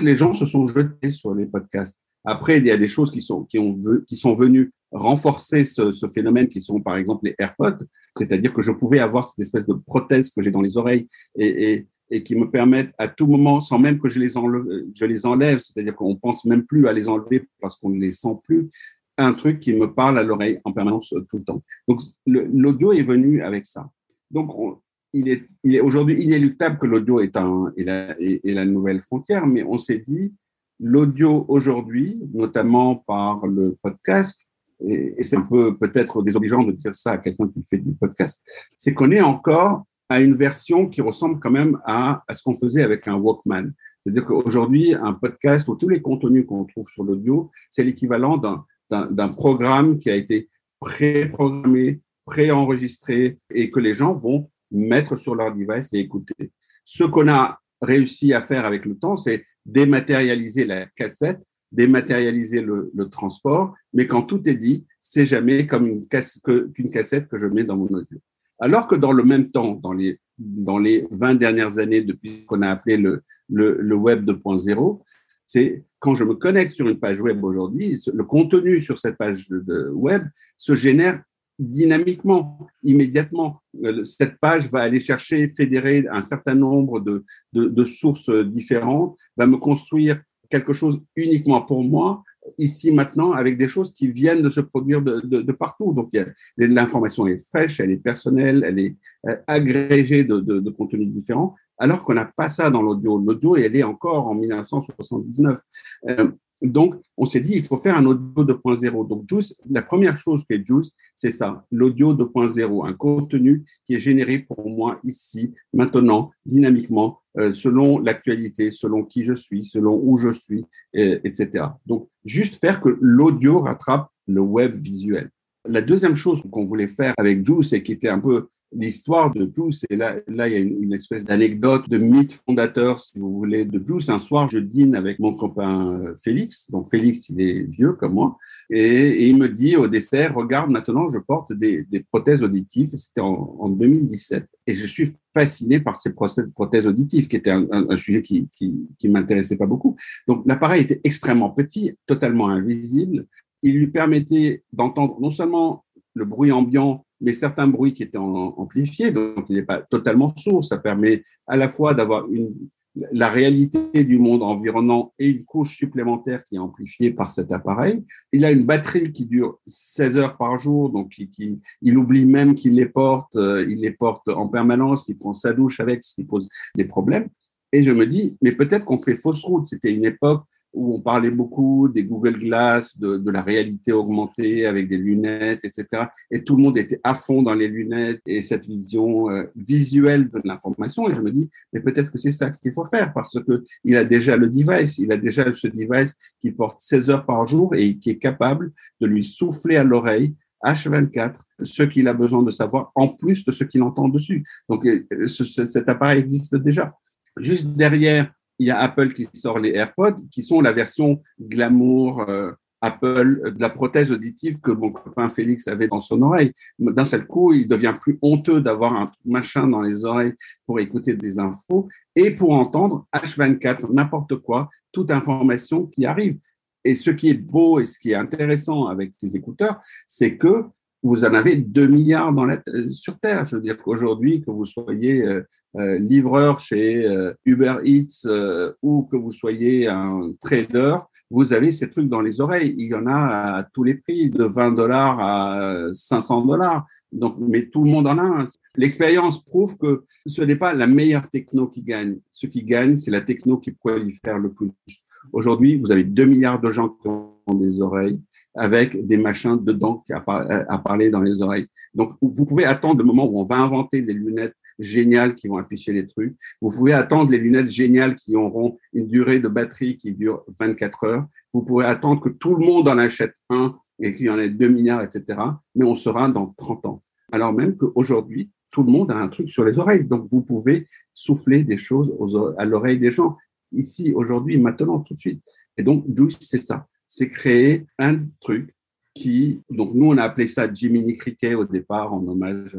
Les gens se sont jetés sur les podcasts. Après, il y a des choses qui sont, qui ont, qui sont venues renforcer ce, phénomène, qui sont par exemple les AirPods, c'est-à-dire que je pouvais avoir cette espèce de prothèse que j'ai dans les oreilles et, et, et, qui me permettent à tout moment, sans même que je les enlève, enlève c'est-à-dire qu'on pense même plus à les enlever parce qu'on ne les sent plus, un truc qui me parle à l'oreille en permanence euh, tout le temps. Donc, l'audio est venu avec ça. Donc, on, il est, il est aujourd'hui inéluctable que l'audio est, est la nouvelle frontière, mais on s'est dit, l'audio aujourd'hui, notamment par le podcast, et, et c'est un peu peut-être désobligeant de dire ça à quelqu'un qui fait du podcast, c'est qu'on est encore à une version qui ressemble quand même à, à ce qu'on faisait avec un Walkman. C'est-à-dire qu'aujourd'hui, un podcast ou tous les contenus qu'on trouve sur l'audio, c'est l'équivalent d'un d'un programme qui a été pré-programmé, pré-enregistré et que les gens vont mettre sur leur device et écouter. Ce qu'on a réussi à faire avec le temps, c'est dématérialiser la cassette, dématérialiser le, transport, mais quand tout est dit, c'est jamais comme une cassette que je mets dans mon audio. Alors que dans le même temps, dans les, dans les 20 dernières années, depuis qu'on a appelé le, le, le Web 2.0, c'est quand je me connecte sur une page web aujourd'hui, le contenu sur cette page web se génère dynamiquement, immédiatement. Euh, cette page va aller chercher, fédérer un certain nombre de, sources différentes, va me construire quelque chose uniquement pour moi, ici maintenant, avec des choses qui viennent de se produire de partout. Donc, l'information est fraîche, elle est personnelle, elle est euh, agrégée de, de contenus différents alors qu'on n'a pas ça dans l'audio. L'audio, elle est encore en 1979. Euh, donc, on s'est dit, il faut faire un audio 2.0. Donc, Juice, la première chose que Juice, c'est ça, l'audio 2.0, un contenu qui est généré pour moi ici, maintenant, dynamiquement, euh, selon l'actualité, selon qui je suis, selon où je suis, et, etc. Donc, juste faire que l'audio rattrape le web visuel. La deuxième chose qu'on voulait faire avec Juice et qui était un peu l'histoire de Juice, et là, là il y a une, espèce d'anecdote, de mythe fondateur, si vous voulez, de Juice. Un soir, je dîne avec mon copain euh, Félix. Donc Félix, il est vieux comme moi, et, il me dit au dessert, regarde, maintenant, je porte des, prothèses auditives. C'était en, en, 2017, et je suis fasciné par ces prothèses auditives, qui était un, un, sujet qui, qui, qui m'intéressait pas beaucoup. Donc l'appareil était extrêmement petit, totalement invisible. Il lui permettait d'entendre non seulement le bruit ambiant mais certains bruits qui étaient amplifiés, donc il n'est pas totalement sourd. Ça permet à la fois d'avoir la réalité du monde environnant et une couche supplémentaire qui est amplifiée par cet appareil. Il a une batterie qui dure 16 heures par jour, donc qui, il oublie même qu'il les porte, euh, il les porte en permanence, il prend sa douche avec, ce qui pose des problèmes. Et je me dis, mais peut-être qu'on fait fausse route. C'était une époque où on parlait beaucoup des Google Glass, de, de, la réalité augmentée avec des lunettes, etc. Et tout le monde était à fond dans les lunettes et cette vision euh, visuelle de l'information. Et je me dis, mais peut-être que c'est ça qu'il faut faire parce que il a déjà le device, il a déjà ce device qui porte 16 heures par jour et qui est capable de lui souffler à l'oreille H24 ce qu'il a besoin de savoir en plus de ce qu'il entend dessus. Donc euh, ce, cet appareil existe déjà. Juste derrière, il y a Apple qui sort les AirPods, qui sont la version glamour euh, Apple de la prothèse auditive que mon copain Félix avait dans son oreille. D'un seul coup, il devient plus honteux d'avoir un machin dans les oreilles pour écouter des infos et pour entendre H24, n'importe quoi, toute information qui arrive. Et ce qui est beau et ce qui est intéressant avec ces écouteurs, c'est que vous en avez 2 milliards dans la, sur Terre. Je veux dire qu'aujourd'hui, que vous soyez euh, euh, livreur chez euh, Uber Eats ou que vous soyez un trader, vous avez ces trucs dans les oreilles. Il y en a à tous les prix, de 20 dollars à 500 dollars. Donc, mais tout le monde en a. L'expérience prouve que ce n'est pas la meilleure techno qui gagne. Ce qui gagne, c'est la techno qui prolifère le plus. Aujourd'hui, vous avez 2 milliards de gens qui ont des oreilles avec des machins dedans à, à parler dans les oreilles. Donc, vous pouvez attendre le moment où on va inventer des lunettes géniales qui vont afficher les trucs. Vous pouvez attendre les lunettes géniales qui auront une durée de batterie qui dure 24 heures. Vous pouvez attendre que tout le monde en achète un et qu'il y en ait 2 milliards, etc. Mais on sera dans 30 ans. Alors même qu'aujourd'hui, tout le monde a un truc sur les oreilles. Donc, vous pouvez souffler des choses à l'oreille des gens. Ici, aujourd'hui, maintenant, tout de suite. Et donc, Juice, c'est ça c'est créer un truc qui, donc nous on a appelé ça Jiminy Cricket au départ en hommage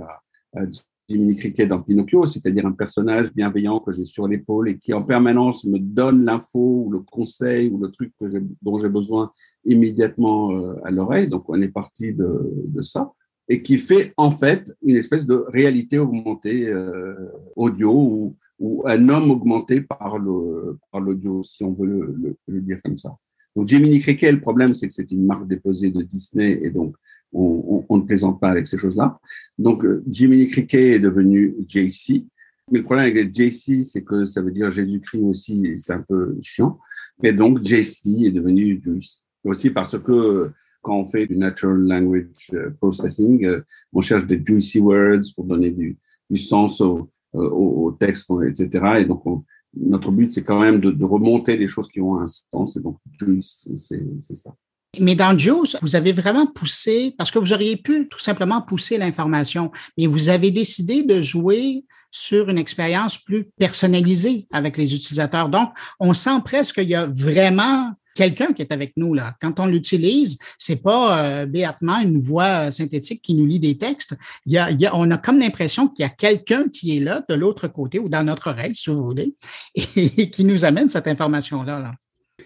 à, Jiminy Cricket dans Pinocchio, c'est-à-dire un personnage bienveillant que j'ai sur l'épaule et qui en permanence me donne l'info ou le conseil ou le truc que dont j'ai besoin immédiatement euh, à l'oreille. Donc on est parti de, ça et qui fait en fait une espèce de réalité augmentée euh, audio ou, un homme augmenté par le par l'audio, si on veut le, le dire comme ça. Donc Jiminy Cricket, le problème, c'est que c'est une marque déposée de Disney et donc on, on, ne plaisante pas avec ces choses-là. Donc euh, Jiminy Cricket est devenu JC. Mais le problème avec JC, c'est que ça veut dire Jésus-Christ aussi, et c'est un peu chiant. Et donc JC est devenu Juice. Aussi parce que quand on fait du natural language euh, processing, euh, on cherche des juicy words pour donner du, du sens au, au, au texte, etc. Et donc on, notre but, c'est quand même de, remonter des choses qui ont un sens. Et donc, c'est ça. Mais dans Juice, vous avez vraiment poussé, parce que vous auriez pu tout simplement pousser l'information, mais vous avez décidé de jouer sur une expérience plus personnalisée avec les utilisateurs. Donc, on sent presque qu'il y a vraiment quelqu'un qui est avec nous là. Quand on l'utilise, c'est pas euh, béatement une voix synthétique qui nous lit des textes. Il y a, on a comme l'impression qu'il y a quelqu'un qui est là de l'autre côté ou dans notre oreille, si vous voulez, et qui nous amène cette information-là. Là.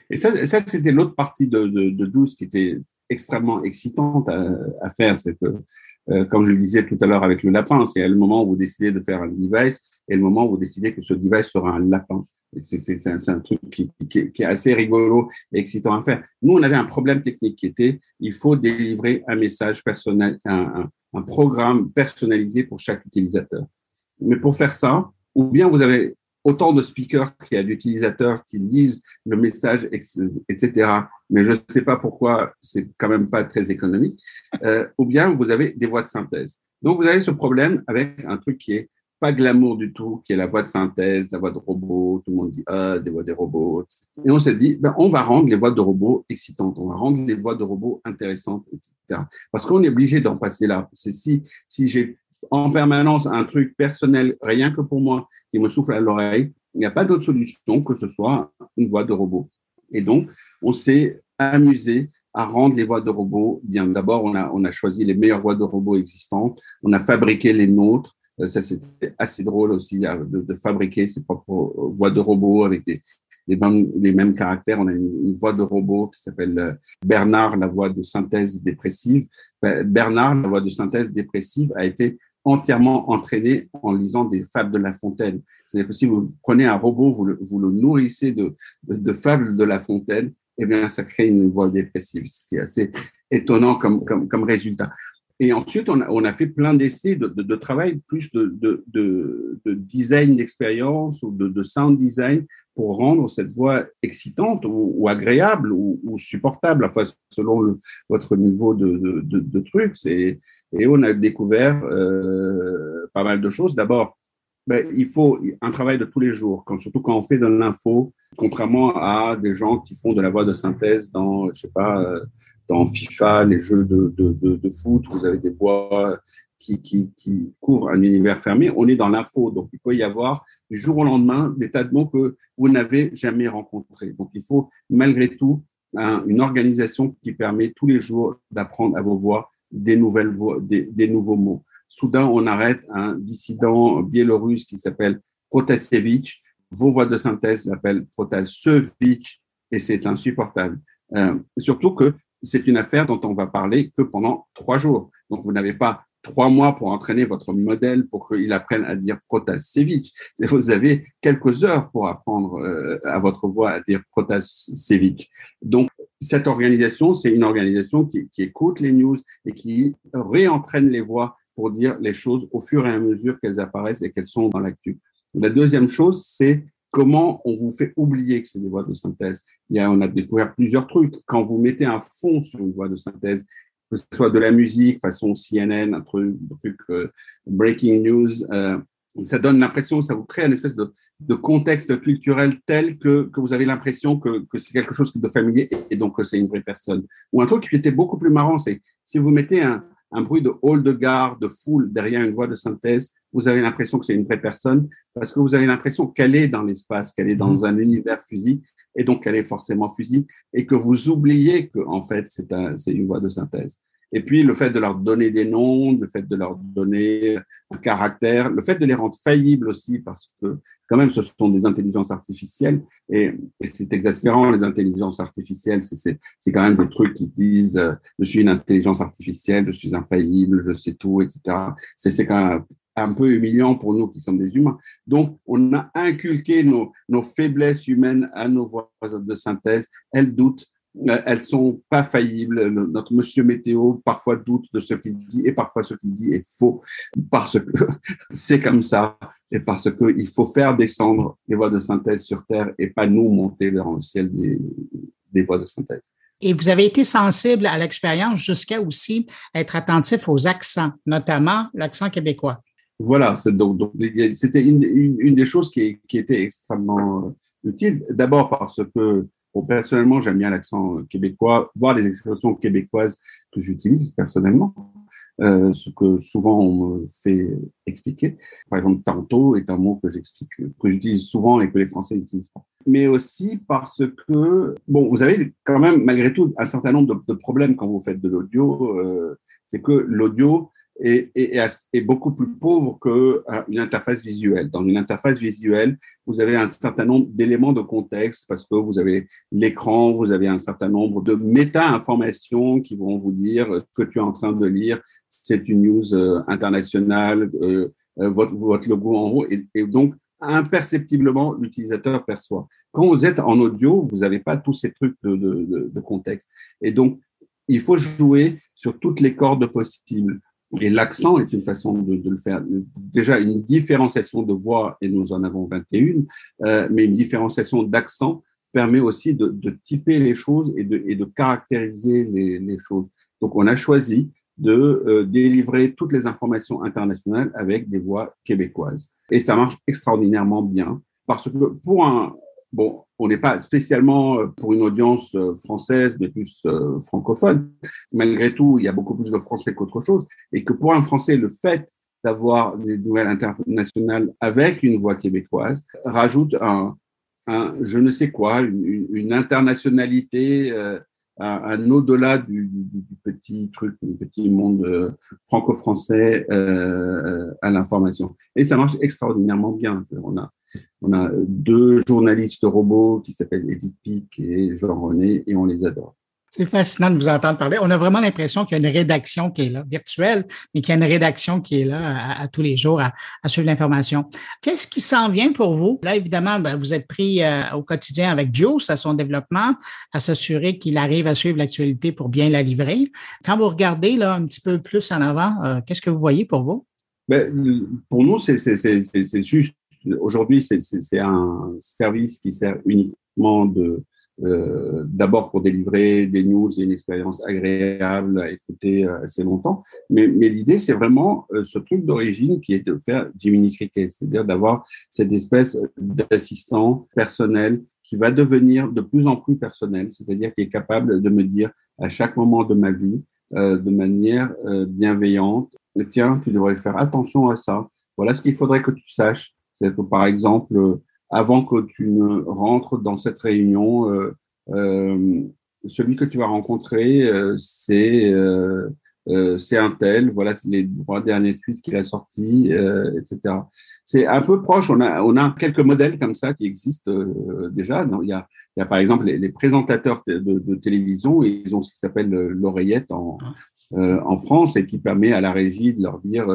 Et ça, ça c'était l'autre partie de, de, de 12 qui était extrêmement excitante à, à faire. C'est que, euh, comme je le disais tout à l'heure avec le lapin, c'est le moment où vous décidez de faire un device et le moment où vous décidez que ce device sera un lapin. C'est un, truc qui, est assez rigolo et excitant à faire. Nous, on avait un problème technique qui était il faut délivrer un message personnel, un programme personnalisé pour chaque utilisateur. Mais pour faire ça, ou bien vous avez autant de speakers qu'il y a d'utilisateurs qui lisent le message, etc. Mais je ne sais pas pourquoi c'est quand même pas très économique. Euh, ou bien vous avez des voix de synthèse. Donc vous avez ce problème avec un truc qui est pas glamour du tout, qui est la voix de synthèse, la voix de robot. Tout le monde dit ah des voix des robots. Et on s'est dit ben, on va rendre les voix de robots excitantes, on va rendre les voix de robots intéressantes, etc. Parce qu'on est obligé d'en passer là. C'est si si j'ai en permanence un truc personnel, rien que pour moi, qui me souffle à l'oreille, il n'y a pas d'autre solution que ce soit une voix de robot. Et donc, on s'est amusé à rendre les voix de robots bien. D'abord, on a, on a choisi les meilleures voix de robots existantes, on a fabriqué les nôtres. Euh, ça, c'était assez drôle aussi de, de, fabriquer ses propres voix de robots avec des, les mêmes, caractères. On a une, voix de robot qui s'appelle euh, Bernard, la voix de synthèse dépressive. Ben, Bernard, la voix de synthèse dépressive, a été entièrement entraîné en lisant des fables de La Fontaine. C'est-à-dire que si vous prenez un robot, vous le, nourrissez de, de, fables de La Fontaine, eh bien, ça crée une voix dépressive, ce qui est assez étonnant comme, comme résultat. Et ensuite, on a, on a fait plein d'essais de, de, de, travail, plus de, de, de design d'expérience ou de, sound design pour rendre cette voix excitante ou, agréable ou, ou, supportable, enfin, selon le, votre niveau de, trucs. Et, et on a découvert euh, pas mal de choses. D'abord, ben, il faut un travail de tous les jours, quand, surtout quand on fait de l'info, contrairement à des gens qui font de la voix de synthèse dans, je sais pas, euh, dans FIFA, les jeux de, de, de, de foot, vous avez des voix qui, qui, qui, couvrent un univers fermé. On est dans l'info, donc il peut y avoir du jour au lendemain des tas de mots que vous n'avez jamais rencontrés. Donc il faut malgré tout une organisation qui permet tous les jours d'apprendre à vos voix des nouvelles voix, des, des, nouveaux mots. Soudain, on arrête un dissident biélorusse qui s'appelle Protasevich. Vos voix de synthèse l'appellent Protasevich et c'est insupportable. Euh, surtout que c'est une affaire dont on va parler que pendant trois jours. Donc, vous n'avez pas trois mois pour entraîner votre modèle pour qu'il apprenne à dire Protasevich. Vous avez quelques heures pour apprendre euh, à votre voix à dire Protasevich. Donc, cette organisation, c'est une organisation qui, qui, écoute les news et qui réentraîne les voix pour dire les choses au fur et à mesure qu'elles apparaissent et qu'elles sont dans l'actu. La deuxième chose, c'est comment on vous fait oublier que c'est des voix de synthèse. Il y a, on a découvert plusieurs trucs. Quand vous mettez un fond sur une voix de synthèse, que ce soit de la musique façon CNN, un truc, un truc euh, breaking news, euh, ça donne l'impression, ça vous crée une espèce de, contexte culturel tel que, que vous avez l'impression que, que c'est quelque chose de familier et donc que c'est une vraie personne. Ou un truc qui était beaucoup plus marrant, c'est si vous mettez un, un bruit de hall de gare, de foule derrière une voix de synthèse, vous avez l'impression que c'est une vraie personne parce que vous avez l'impression qu'elle est dans l'espace, qu'elle est dans mhm. un univers physique et donc qu'elle est forcément physique et que vous oubliez que en fait c'est un, une voix de synthèse. Et puis le fait de leur donner des noms, le fait de leur donner un caractère, le fait de les rendre faillibles aussi, parce que quand même ce sont des intelligences artificielles et, c'est exaspérant les intelligences artificielles, c'est quand même des trucs qui disent euh, je suis une intelligence artificielle, je suis infaillible, je sais tout, etc. C'est quand même un peu humiliant pour nous qui sommes des humains. Donc, on a inculqué nos, nos faiblesses humaines à nos voix de synthèse. Elles doutent, elles sont pas faillibles. Notre monsieur météo parfois doute de ce qu'il dit et parfois ce qu'il dit est faux parce que c'est comme ça et parce qu'il faut faire descendre les voies de synthèse sur Terre et pas nous monter vers le ciel des, des voies de synthèse. Et vous avez été sensible à l'expérience jusqu'à aussi être attentif aux accents, notamment l'accent québécois. Voilà, donc, c'était une, une, des choses qui, qui était extrêmement utile. D'abord parce que personnellement, j'aime bien l'accent québécois, voir les expressions québécoises que j'utilise personnellement, euh, ce que souvent on me fait expliquer. Par exemple, tantôt est un mot que j'explique, que j'utilise souvent et que les Français n'utilisent pas. Mais aussi parce que, bon, vous avez quand même, malgré tout, un certain nombre de, problèmes quand vous faites de l'audio. Euh, c'est que l'audio, est, est, beaucoup plus pauvre qu'une interface visuelle. Dans une interface visuelle, vous avez un certain nombre d'éléments de contexte parce que vous avez l'écran, vous avez un certain nombre de méta-informations qui vont vous dire que tu es en train de lire, c'est une news euh, internationale, euh, euh, votre, votre, logo en haut, et, et donc imperceptiblement, l'utilisateur perçoit. Quand vous êtes en audio, vous n'avez pas tous ces trucs de, de, de contexte. Et donc, il faut jouer sur toutes les cordes possibles. Et l'accent est une façon de, de, le faire. Déjà, une différenciation de voix, et nous en avons 21, euh, mais une différenciation d'accent permet aussi de, de, typer les choses et de, et de caractériser les, les, choses. Donc, on a choisi de délivrer toutes les informations internationales avec des voix québécoises. Et ça marche extraordinairement bien parce que pour un, bon, on n'est pas spécialement pour une audience française, mais plus francophone. Malgré tout, il y a beaucoup plus de Français qu'autre chose. Et que pour un Français, le fait d'avoir des nouvelles internationales avec une voix québécoise rajoute un, je ne sais quoi, une, une internationalité, euh, un, au-delà du, petit truc, du petit monde euh, franco-français euh, à l'information. Et ça marche extraordinairement bien. On a deux journalistes robots qui s'appellent Edith Pic et Jean René et on les adore. C'est fascinant de vous entendre parler. On a vraiment l'impression qu'il y a une rédaction qui est là, virtuelle, mais qu'il y a une rédaction qui est là à, tous les jours à, suivre l'information. Qu'est-ce qui s'en vient pour vous? Là, évidemment, ben, vous êtes pris euh, au quotidien avec Juice à son développement, à s'assurer qu'il arrive à suivre l'actualité pour bien la livrer. Quand vous regardez là un petit peu plus en avant, euh, qu'est-ce que vous voyez pour vous? Ben, pour nous, c'est juste, aujourd'hui, c'est un service qui sert uniquement de, euh, d'abord pour délivrer des news et une expérience agréable à écouter euh, assez longtemps. Mais, mais l'idée, c'est vraiment euh, ce truc d'origine qui est de faire Jiminy Cricket, c'est-à-dire d'avoir cette espèce d'assistant personnel qui va devenir de plus en plus personnel, c'est-à-dire qui est capable de me dire à chaque moment de ma vie, de manière bienveillante, tiens, tu devrais faire attention à ça. Voilà ce qu'il faudrait que tu saches. C'est que, par exemple, avant que tu ne rentres dans cette réunion, euh, euh, celui que tu vas rencontrer, euh, c'est c'est un tel, voilà les trois derniers tweets qu'il a sortis, etc. C'est un peu proche. On a, quelques modèles comme ça qui existent déjà. il, y a, il y a par exemple les, présentateurs de, de, télévision, ils ont ce qui s'appelle l'oreillette en, ah. Euh, en France et qui permet à la régie de leur dire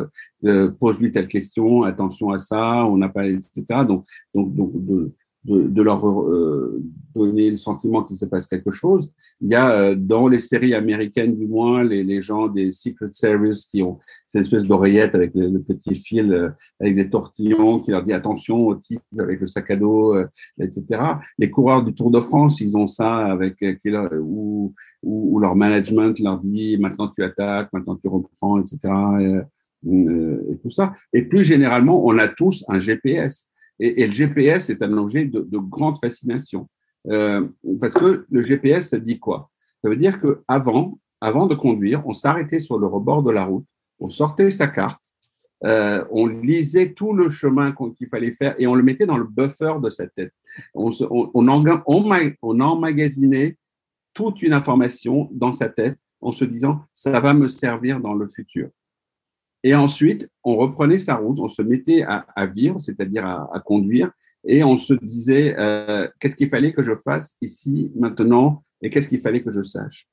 euh, pose-lui telle question, attention à ça, on n'a pas, etc. Donc, donc, donc de, de, de leur euh, donner le sentiment qu'il se passe quelque chose. Il y a euh, dans les séries américaines du moins les, les gens des Secret Service qui ont cette espèce d'oreillette avec le, petit fil euh, avec des tortillons qui leur dit attention au type avec le sac à dos, etc. Les coureurs du Tour de France, ils ont ça avec où, où, leur management leur dit maintenant tu attaques, maintenant tu reprends, etc. et tout ça. Et plus généralement, on a tous un GPS. Et, le GPS est un objet de, grande fascination. Euh, parce que le GPS, ça dit quoi? Ça veut dire qu'avant avant de conduire, on s'arrêtait sur le rebord de la route, on sortait sa carte, euh, on lisait tout le chemin qu'il fallait faire et on le mettait dans le buffer de sa tête. On, on, on, emmagasinait toute une information dans sa tête en se disant ça va me servir dans le futur. Et ensuite, on reprenait sa route, on se mettait à, à vivre, c'est-à-dire à, à, conduire, et on se disait euh, qu'est-ce qu'il fallait que je fasse ici, maintenant, et qu'est-ce qu'il fallait que je sache?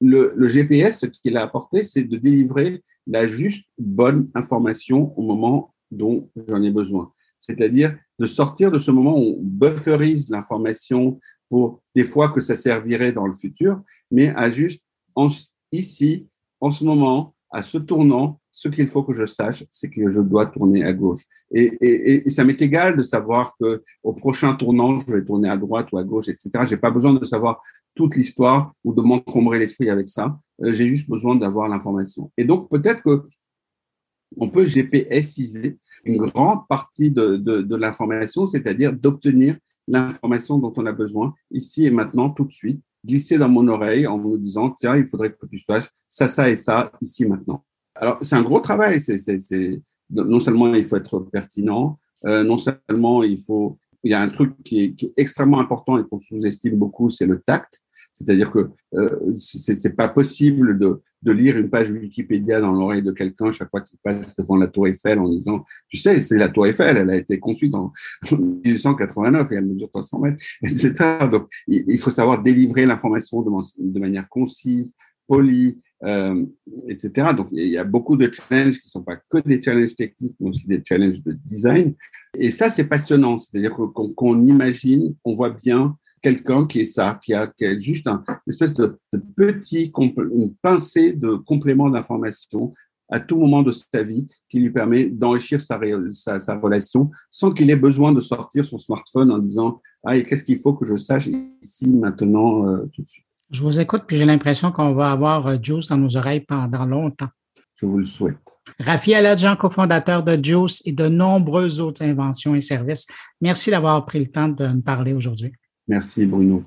Le, le GPS, ce qu'il a apporté, c'est de délivrer la juste bonne information au moment dont j'en ai besoin. C'est-à-dire de sortir de ce moment où on bufferise l'information pour des fois que ça servirait dans le futur, mais à juste en, ici, en ce moment, à ce tournant, ce qu'il faut que je sache, c'est que je dois tourner à gauche. Et, ça m'est égal de savoir que au prochain tournant, je vais tourner à droite ou à gauche, etc. J'ai pas besoin de savoir toute l'histoire ou de m'encombrer l'esprit avec ça. Euh, j'ai juste besoin d'avoir l'information. Et donc peut-être que on peut GPSiser une grande partie de l'information, c'est-à-dire d'obtenir l'information dont on a besoin ici et maintenant, tout de suite, glisser dans mon oreille en me disant, tiens, il faudrait que tu saches ça, ça et ça, ici, maintenant. Alors, c'est un gros travail. C'est, c'est, non seulement il faut être pertinent, euh, non seulement il faut, il y a un truc qui est, qui est extrêmement important et qu'on sous-estime beaucoup, c'est le tact. C'est-à-dire que euh, c'est pas possible de, lire une page Wikipédia dans l'oreille de quelqu'un chaque fois qu'il passe devant la Tour Eiffel en disant, tu sais, c'est la Tour Eiffel, elle a été conçue en 1889 et elle mesure 300 mètres, etc. Donc, il, faut savoir délivrer l'information de, de, manière concise, polie, euh, etc. Donc, il y a beaucoup de challenges qui ne sont pas que des challenges techniques, mais aussi des challenges de design. Et ça, c'est passionnant. C'est-à-dire qu'on imagine, on voit bien quelqu'un qui est ça, qui a, qui a juste un, une espèce de, petit, une pincée de complément d'information à tout moment de sa vie qui lui permet d'enrichir sa, sa, sa, relation sans qu'il ait besoin de sortir son smartphone en disant ah qu'est-ce qu'il faut que je sache ici maintenant euh, tout de suite? Je vous écoute, puis j'ai l'impression qu'on va avoir euh, Juice dans nos oreilles pendant longtemps. Je vous le souhaite. Rafi Aladjan, cofondateur de Juice et de nombreuses autres inventions et services. Merci d'avoir pris le temps de nous parler aujourd'hui. Merci, Bruno.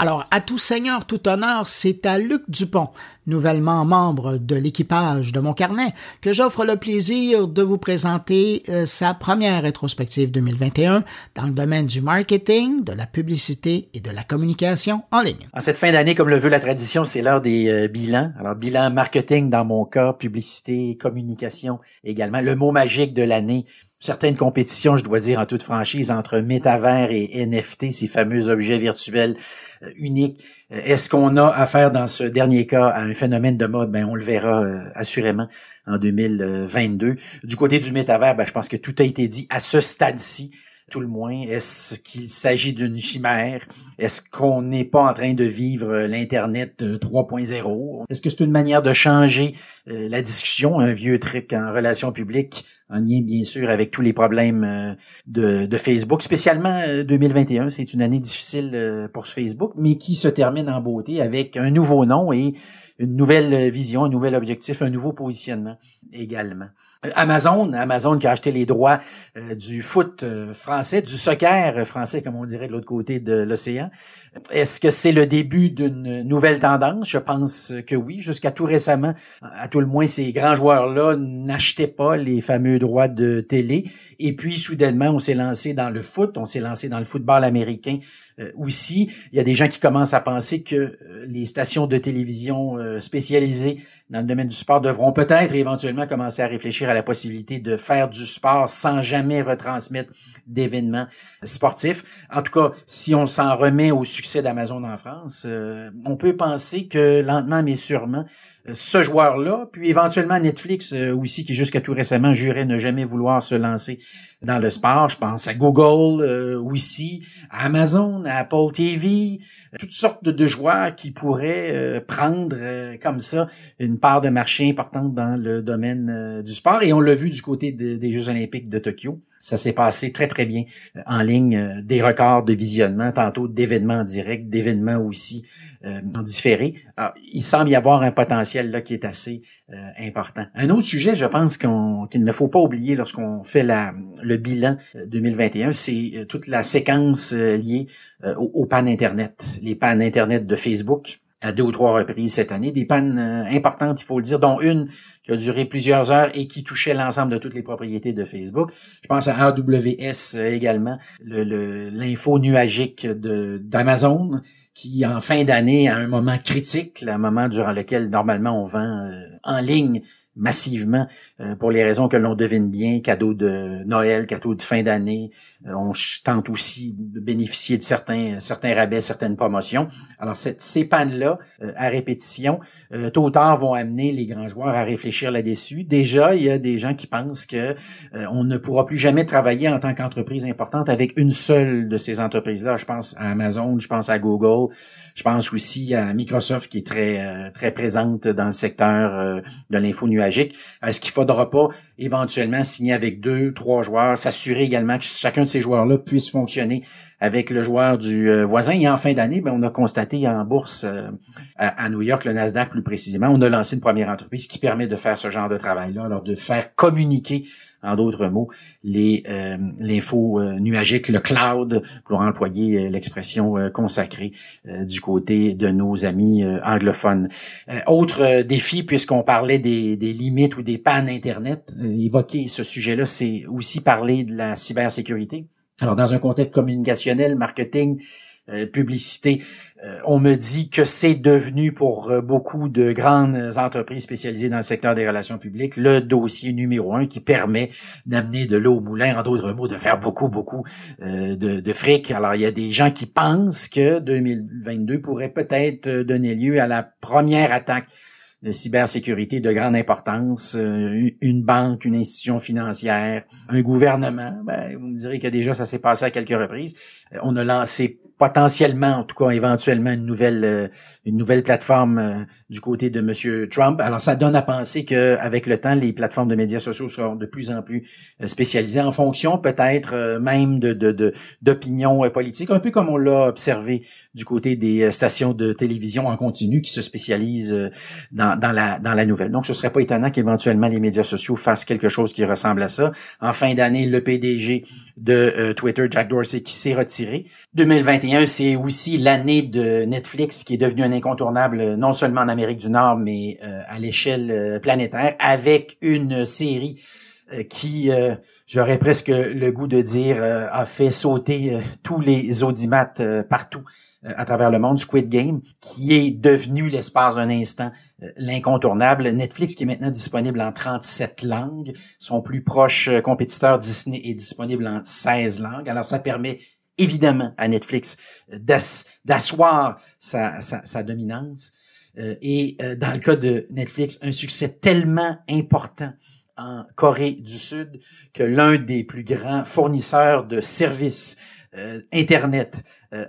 Alors, à tout seigneur, tout honneur, c'est à Luc Dupont, nouvellement membre de l'équipage de mon carnet, que j'offre le plaisir de vous présenter euh, sa première rétrospective 2021 dans le domaine du marketing, de la publicité et de la communication en ligne. En cette fin d'année, comme le veut la tradition, c'est l'heure des euh, bilans. Alors, bilan marketing dans mon cas, publicité, communication également. Le mot magique de l'année, certaines compétitions, je dois dire en toute franchise, entre métavers et NFT, ces fameux objets virtuels euh, uniques. Euh, est-ce qu'on a affaire dans ce dernier cas à un phénomène de mode? Ben, on le verra euh, assurément en 2022. Du côté du métavers, ben, je pense que tout a été dit à ce stade-ci tout le moins? Est-ce qu'il s'agit d'une chimère? Est-ce qu'on n'est pas en train de vivre l'Internet 3.0? Est-ce que c'est une manière de changer la discussion, un vieux truc en relations publiques en lien bien sûr avec tous les problèmes euh, de, de Facebook, spécialement 2021. Euh, c'est une année difficile euh, pour Facebook, mais qui se termine en beauté avec un nouveau nom et une nouvelle vision, un nouvel objectif, un nouveau positionnement également. Amazon, Amazon qui a acheté les droits du foot français, du soccer français, comme on dirait de l'autre côté de l'océan. Est-ce que c'est le début d'une nouvelle tendance? Je pense que oui. Jusqu'à tout récemment, à tout le moins, ces grands joueurs-là n'achetaient pas les fameux droits de télé. Et puis, soudainement, on s'est lancé dans le foot, on s'est lancé dans le football américain euh, aussi. Il y a des gens qui commencent à penser que les stations de télévision euh, spécialisées dans le domaine du sport devront peut-être éventuellement commencer à réfléchir à la possibilité de faire du sport sans jamais retransmettre d'événements sportifs. En tout cas, si on s'en remet au succès d'Amazon en France, on peut penser que lentement mais sûrement, ce joueur-là, puis éventuellement Netflix euh, aussi, qui jusqu'à tout récemment jurait ne jamais vouloir se lancer dans le sport. Je pense à Google euh, aussi, à Amazon, à Apple TV, toutes sortes de, joueurs qui pourraient euh, prendre comme ça une part de marché importante dans le domaine du sport. Et on l'a vu du côté des Jeux olympiques de Tokyo. Ça s'est passé très, très bien euh, en ligne. Euh, des records de visionnement, tantôt d'événements en direct, d'événements aussi euh, en. Alors, il semble y avoir un potentiel là qui est assez important. Un autre sujet, je pense qu'il ne faut pas oublier lorsqu'on fait la, le bilan 2021, c'est toute la séquence liée au, au pan Internet. Les pannes Internet de Facebook, à deux ou trois reprises cette année, des pannes euh, importantes, il faut le dire, dont une qui a duré plusieurs heures et qui touchait l'ensemble de toutes les propriétés de Facebook. Je pense à AWS euh, également, l'info le, nuagique d'Amazon, qui en fin d'année, à un moment critique, le moment durant lequel normalement on vend euh, en ligne massivement euh, pour les raisons que l'on devine bien, cadeau de Noël, cadeau de fin d'année. Euh, on tente aussi de bénéficier de certains certains rabais, certaines promotions. Alors cette, ces pannes-là, euh, à répétition, tôt ou tard vont amener les grands joueurs à réfléchir là-dessus. Déjà, il y a des gens qui pensent que on ne pourra plus jamais travailler en tant qu'entreprise importante avec une seule de ces entreprises-là. Je pense à Amazon, je pense à Google, je pense aussi à Microsoft qui est très très présente dans le secteur de l'info Est-ce qu'il faudra pas éventuellement signer avec deux, trois joueurs, s'assurer également que chacun de ces joueurs-là puisse fonctionner avec le joueur du euh, voisin? Et en fin d'année, ben, on a constaté en bourse euh, à, New York, le Nasdaq plus précisément, on a lancé une première entreprise qui permet de faire ce genre de travail-là, alors de faire communiquer en d'autres mots, les euh, l'info euh, nuagique, le cloud, pour employer l'expression consacrée du côté de nos amis anglophones. autre défi, puisqu'on parlait des, des, limites ou des pannes Internet, évoquer ce sujet-là, c'est aussi parler de la cybersécurité. Alors, dans un contexte communicationnel, marketing, euh, publicité, euh, on me dit que c'est devenu pour euh, beaucoup de grandes entreprises spécialisées dans le secteur des relations publiques le dossier numéro un qui permet d'amener de l'eau au moulin, en d'autres mots, de faire beaucoup, beaucoup de, de fric. Alors, il y a des gens qui pensent que 2022 pourrait peut-être donner lieu à la première attaque de cybersécurité de grande importance, euh, une banque, une institution financière, un gouvernement. Ben, vous me direz que déjà ça s'est passé à quelques reprises. Euh, on a lancé potentiellement, en tout cas éventuellement, une nouvelle euh, une nouvelle plateforme euh, du côté de Monsieur Trump. Alors, ça donne à penser qu'avec le temps, les plateformes de médias sociaux seront de plus en plus euh, spécialisées en fonction peut-être même de d'opinions de, politiques, un peu comme on l'a observé du côté des stations de télévision en continu qui se spécialisent dans, dans la dans la nouvelle. Donc, ce serait pas étonnant qu'éventuellement les médias sociaux fassent quelque chose qui ressemble à ça. En fin d'année, le PDG de Twitter, Jack Dorsey, qui s'est retiré. 2021 c'est aussi l'année de Netflix qui est devenu un incontournable euh, non seulement en Amérique du Nord, mais euh, à l'échelle euh, planétaire, avec une série qui, j'aurais presque le goût de dire, a fait sauter tous les audimates partout à travers le monde, Squid Game, qui est devenu l'espace d'un instant l'incontournable. Netflix qui est maintenant disponible en 37 langues. Son plus proche compétiteur Disney est disponible en 16 langues. Alors ça permet évidemment à Netflix euh, d'asseoir sa, dominance. Euh, et euh, dans le cas de Netflix, un succès tellement important en Corée du Sud que l'un des plus grands fournisseurs de services Internet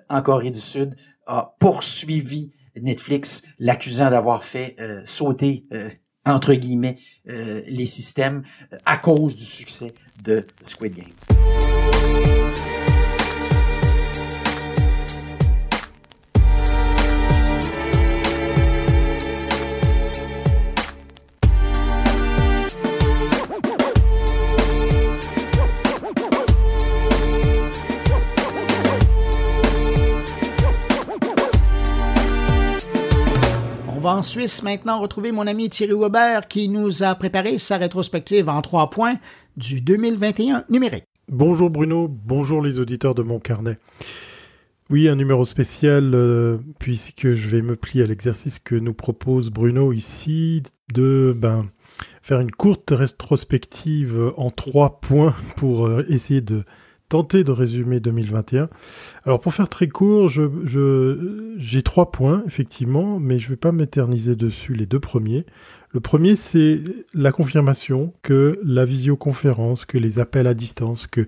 en Corée du Sud a poursuivi Netflix, l'accusant d'avoir fait sauter, entre guillemets, les systèmes à cause du succès de Squid Game. En Suisse maintenant retrouver mon ami Thierry Weber qui nous a préparé sa rétrospective en trois points du 2021 numérique. Bonjour Bruno, bonjour les auditeurs de mon carnet. Oui, un numéro spécial euh, puisque je vais me plier à l'exercice que nous propose Bruno ici de ben, faire une courte rétrospective en trois points pour euh, essayer de tenter de résumer 2021. Alors pour faire très court, je, j'ai trois points effectivement, mais je ne vais pas m'éterniser dessus les deux premiers. Le premier, c'est la confirmation que la visioconférence, que les appels à distance, que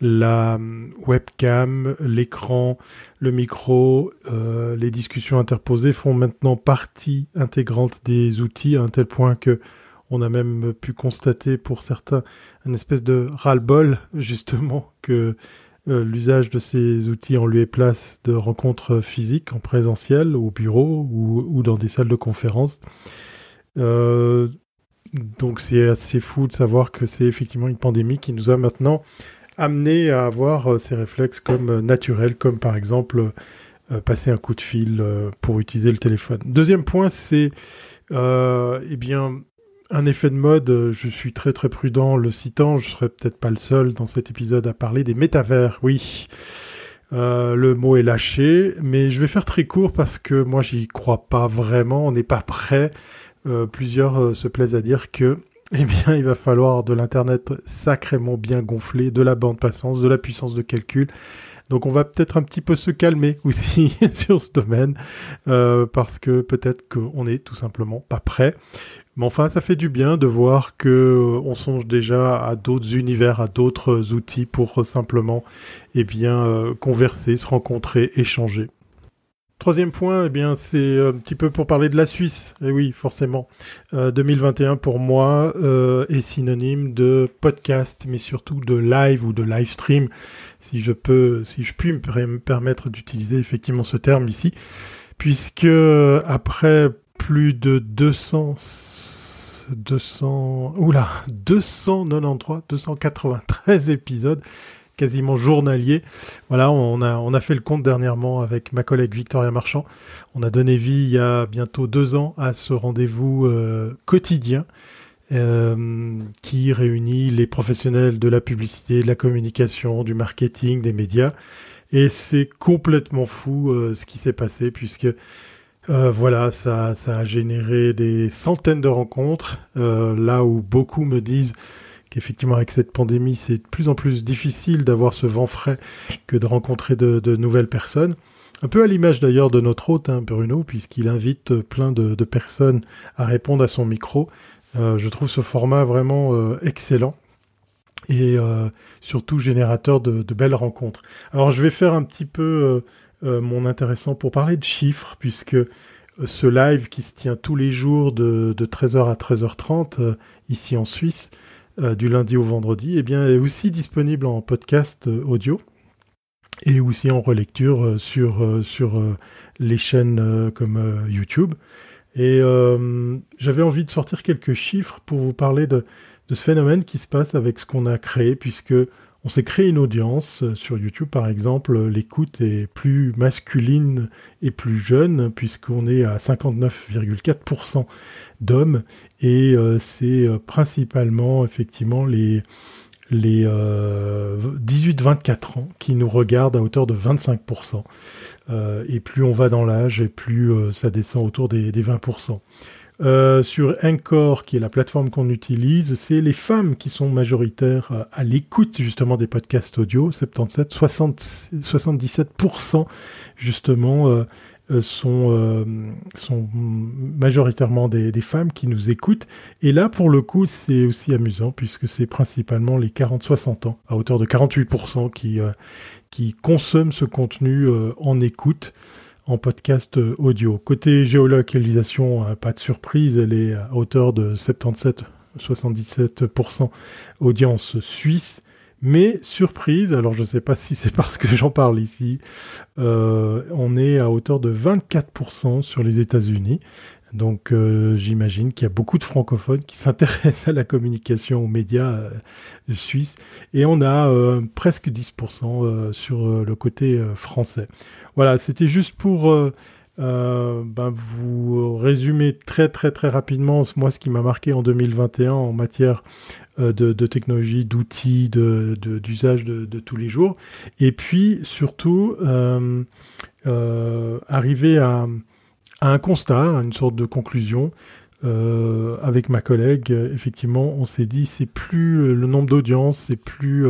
la hum, webcam, l'écran, le micro, euh, les discussions interposées font maintenant partie intégrante des outils à un tel point que on a même pu constater pour certains une espèce de ras-le-bol, justement, que euh, l'usage de ces outils en lieu et place de rencontres physiques en présentiel, au bureau ou, dans des salles de conférence. Euh, donc c'est assez fou de savoir que c'est effectivement une pandémie qui nous a maintenant amené à avoir euh, ces réflexes comme naturels, comme par exemple passer un coup de fil pour utiliser le téléphone. Deuxième point, c'est eh bien un effet de mode, euh, je suis très très prudent le citant, je serai peut-être pas le seul dans cet épisode à parler des métavers, oui. Euh, le mot est lâché, mais je vais faire très court parce que moi j'y crois pas vraiment, on n'est pas prêt. Euh, plusieurs se plaisent à dire que eh bien, il va falloir de l'Internet sacrément bien gonflé, de la bande passante, de la puissance de calcul. Donc on va peut-être un petit peu se calmer aussi sur ce domaine, parce que peut-être qu'on est tout simplement pas prêt. Mais enfin, ça fait du bien de voir que euh, on songe déjà à d'autres univers, à d'autres outils pour euh, simplement, eh bien, euh, converser, se rencontrer, échanger. Troisième point, eh bien, c'est un petit peu pour parler de la Suisse. Et eh oui, forcément. 2021 pour moi est synonyme de podcast, mais surtout de live ou de live stream, si je peux, si je puis me permettre d'utiliser effectivement ce terme ici, puisque après plus de 200 200, oula, 293, 293 épisodes quasiment journaliers. Voilà, on a, on a fait le compte dernièrement avec ma collègue Victoria Marchand. On a donné vie il y a bientôt deux ans à ce rendez-vous euh, quotidien euh, qui réunit les professionnels de la publicité, de la communication, du marketing, des médias. Et c'est complètement fou euh, ce qui s'est passé puisque euh, voilà, ça, ça a généré des centaines de rencontres, euh, là où beaucoup me disent qu'effectivement avec cette pandémie, c'est de plus en plus difficile d'avoir ce vent frais que de rencontrer de, nouvelles personnes. Un peu à l'image d'ailleurs de notre hôte, hein, Bruno, puisqu'il invite plein de, personnes à répondre à son micro. je trouve ce format vraiment excellent et surtout générateur de, de, belles rencontres. Alors je vais faire un petit peu mon intéressant pour parler de chiffres, puisque ce live qui se tient tous les jours de, 13h à 13h30 euh, ici en Suisse, euh, du lundi au vendredi, eh bien, est aussi disponible en podcast euh, audio et aussi en relecture sur, sur les chaînes comme YouTube. Et j'avais envie de sortir quelques chiffres pour vous parler de, de ce phénomène qui se passe avec ce qu'on a créé, puisque on s'est créé une audience euh, sur YouTube, par exemple, l'écoute est plus masculine et plus jeune, puisqu'on est à 59,4% d'hommes, et euh, c'est euh, principalement effectivement les, les 18-24 ans qui nous regardent à hauteur de 25%. et plus on va dans l'âge, et plus ça descend autour des 20%. Euh, sur Encore, qui est la plateforme qu'on utilise, c'est les femmes qui sont majoritaires euh, à l'écoute justement des podcasts audio. 77, 60, 77% justement euh, sont, majoritairement des, des, femmes qui nous écoutent. Et là, pour le coup, c'est aussi amusant puisque c'est principalement les 40-60 ans, à hauteur de 48% qui, qui consomment ce contenu en écoute en podcast euh, audio. Côté géolocalisation, euh, pas de surprise, elle est à hauteur de 77-77% audience suisse. Mais surprise, alors je ne sais pas si c'est parce que j'en parle ici, euh, on est à hauteur de 24% sur les États-Unis. Donc j'imagine qu'il y a beaucoup de francophones qui s'intéressent à la communication aux médias suisses et on a presque 10% sur le côté français. Voilà, c'était juste pour euh, euh, ben, vous résumer très très très rapidement moi ce qui m'a marqué en 2021 en matière euh, de, technologie, d'outils, d'usage de, de, tous les jours. Et puis surtout arriver à, un constat, à une sorte de conclusion. avec ma collègue, effectivement, on s'est dit c'est plus le nombre d'audiences, c'est plus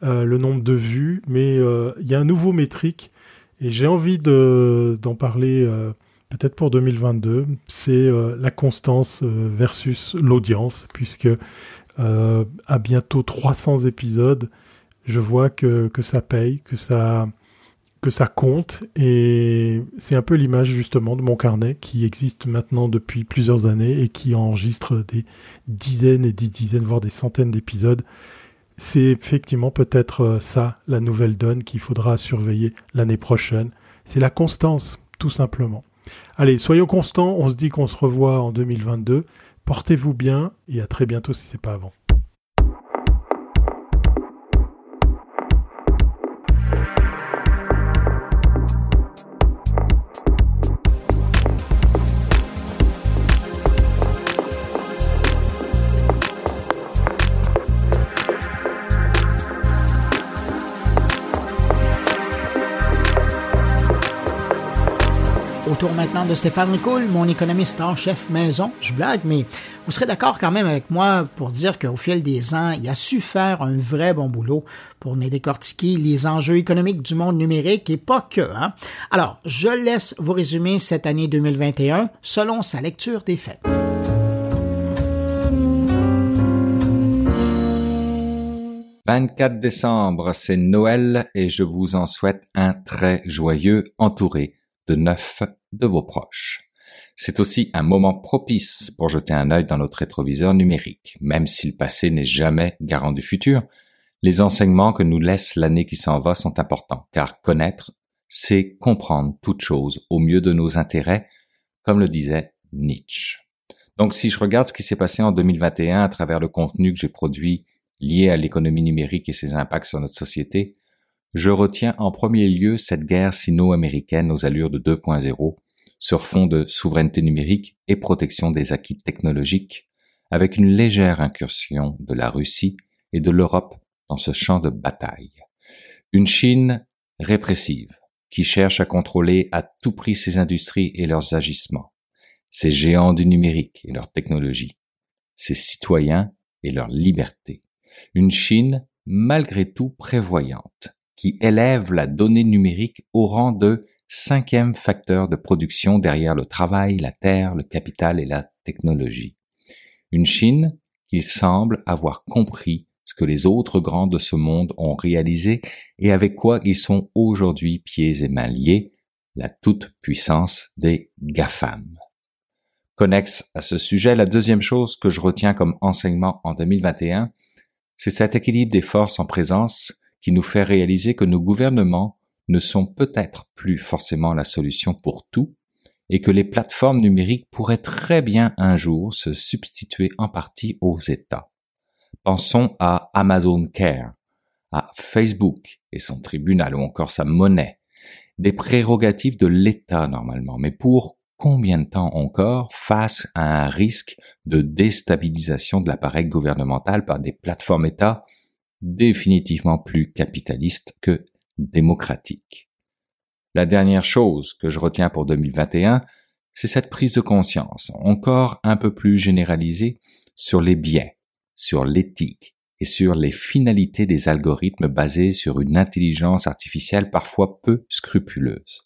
le nombre de vues, mais il y a un nouveau métrique et j'ai envie d'en parler euh, peut-être pour 2022. C'est euh, la constance euh, versus l'audience, puisque à bientôt 300 épisodes, je vois que, que ça paye, que ça, que ça compte. Et c'est un peu l'image justement de mon carnet qui existe maintenant depuis plusieurs années et qui enregistre des dizaines et des dizaines, voire des centaines d'épisodes c'est effectivement peut-être euh, ça, la nouvelle donne qu'il faudra surveiller l'année prochaine. C'est la constance, tout simplement. Allez, soyons constants, on se dit qu'on se revoit en 2022. Portez-vous bien et à très bientôt si c'est pas avant. Autour maintenant de Stéphane Ricoul, mon économiste en chef maison. Je blague, mais vous serez d'accord quand même avec moi pour dire qu'au fil des ans, il a su faire un vrai bon boulot pour nous décortiquer les enjeux économiques du monde numérique et pas que. Hein? Alors, je laisse vous résumer cette année 2021 selon sa lecture des faits. « 24 décembre, c'est Noël et je vous en souhaite un très joyeux entouré de neuf de vos proches. C'est aussi un moment propice pour jeter un œil dans notre rétroviseur numérique. Même si le passé n'est jamais garant du futur, les enseignements que nous laisse l'année qui s'en va sont importants, car connaître, c'est comprendre toute chose au mieux de nos intérêts, comme le disait Nietzsche. Donc si je regarde ce qui s'est passé en 2021 à travers le contenu que j'ai produit lié à l'économie numérique et ses impacts sur notre société, je retiens en premier lieu cette guerre sino-américaine aux allures de 2.0 sur fond de souveraineté numérique et protection des acquis technologiques, avec une légère incursion de la Russie et de l'Europe dans ce champ de bataille. Une Chine répressive, qui cherche à contrôler à tout prix ses industries et leurs agissements, ses géants du numérique et leurs technologies, ses citoyens et leurs libertés. Une Chine malgré tout prévoyante, qui élève la donnée numérique au rang de cinquième facteur de production derrière le travail, la terre, le capital et la technologie. Une Chine qu'il semble avoir compris ce que les autres grands de ce monde ont réalisé et avec quoi ils sont aujourd'hui pieds et mains liés, la toute-puissance des GAFAM. Connexe à ce sujet, la deuxième chose que je retiens comme enseignement en 2021, c'est cet équilibre des forces en présence qui nous fait réaliser que nos gouvernements ne sont peut-être plus forcément la solution pour tout et que les plateformes numériques pourraient très bien un jour se substituer en partie aux États. Pensons à Amazon Care, à Facebook et son tribunal ou encore sa monnaie. Des prérogatives de l'État normalement, mais pour combien de temps encore face à un risque de déstabilisation de l'appareil gouvernemental par des plateformes États définitivement plus capitalistes que démocratiques. La dernière chose que je retiens pour 2021, c'est cette prise de conscience, encore un peu plus généralisée, sur les biais sur l'éthique et sur les finalités des algorithmes basés sur une intelligence artificielle parfois peu scrupuleuse.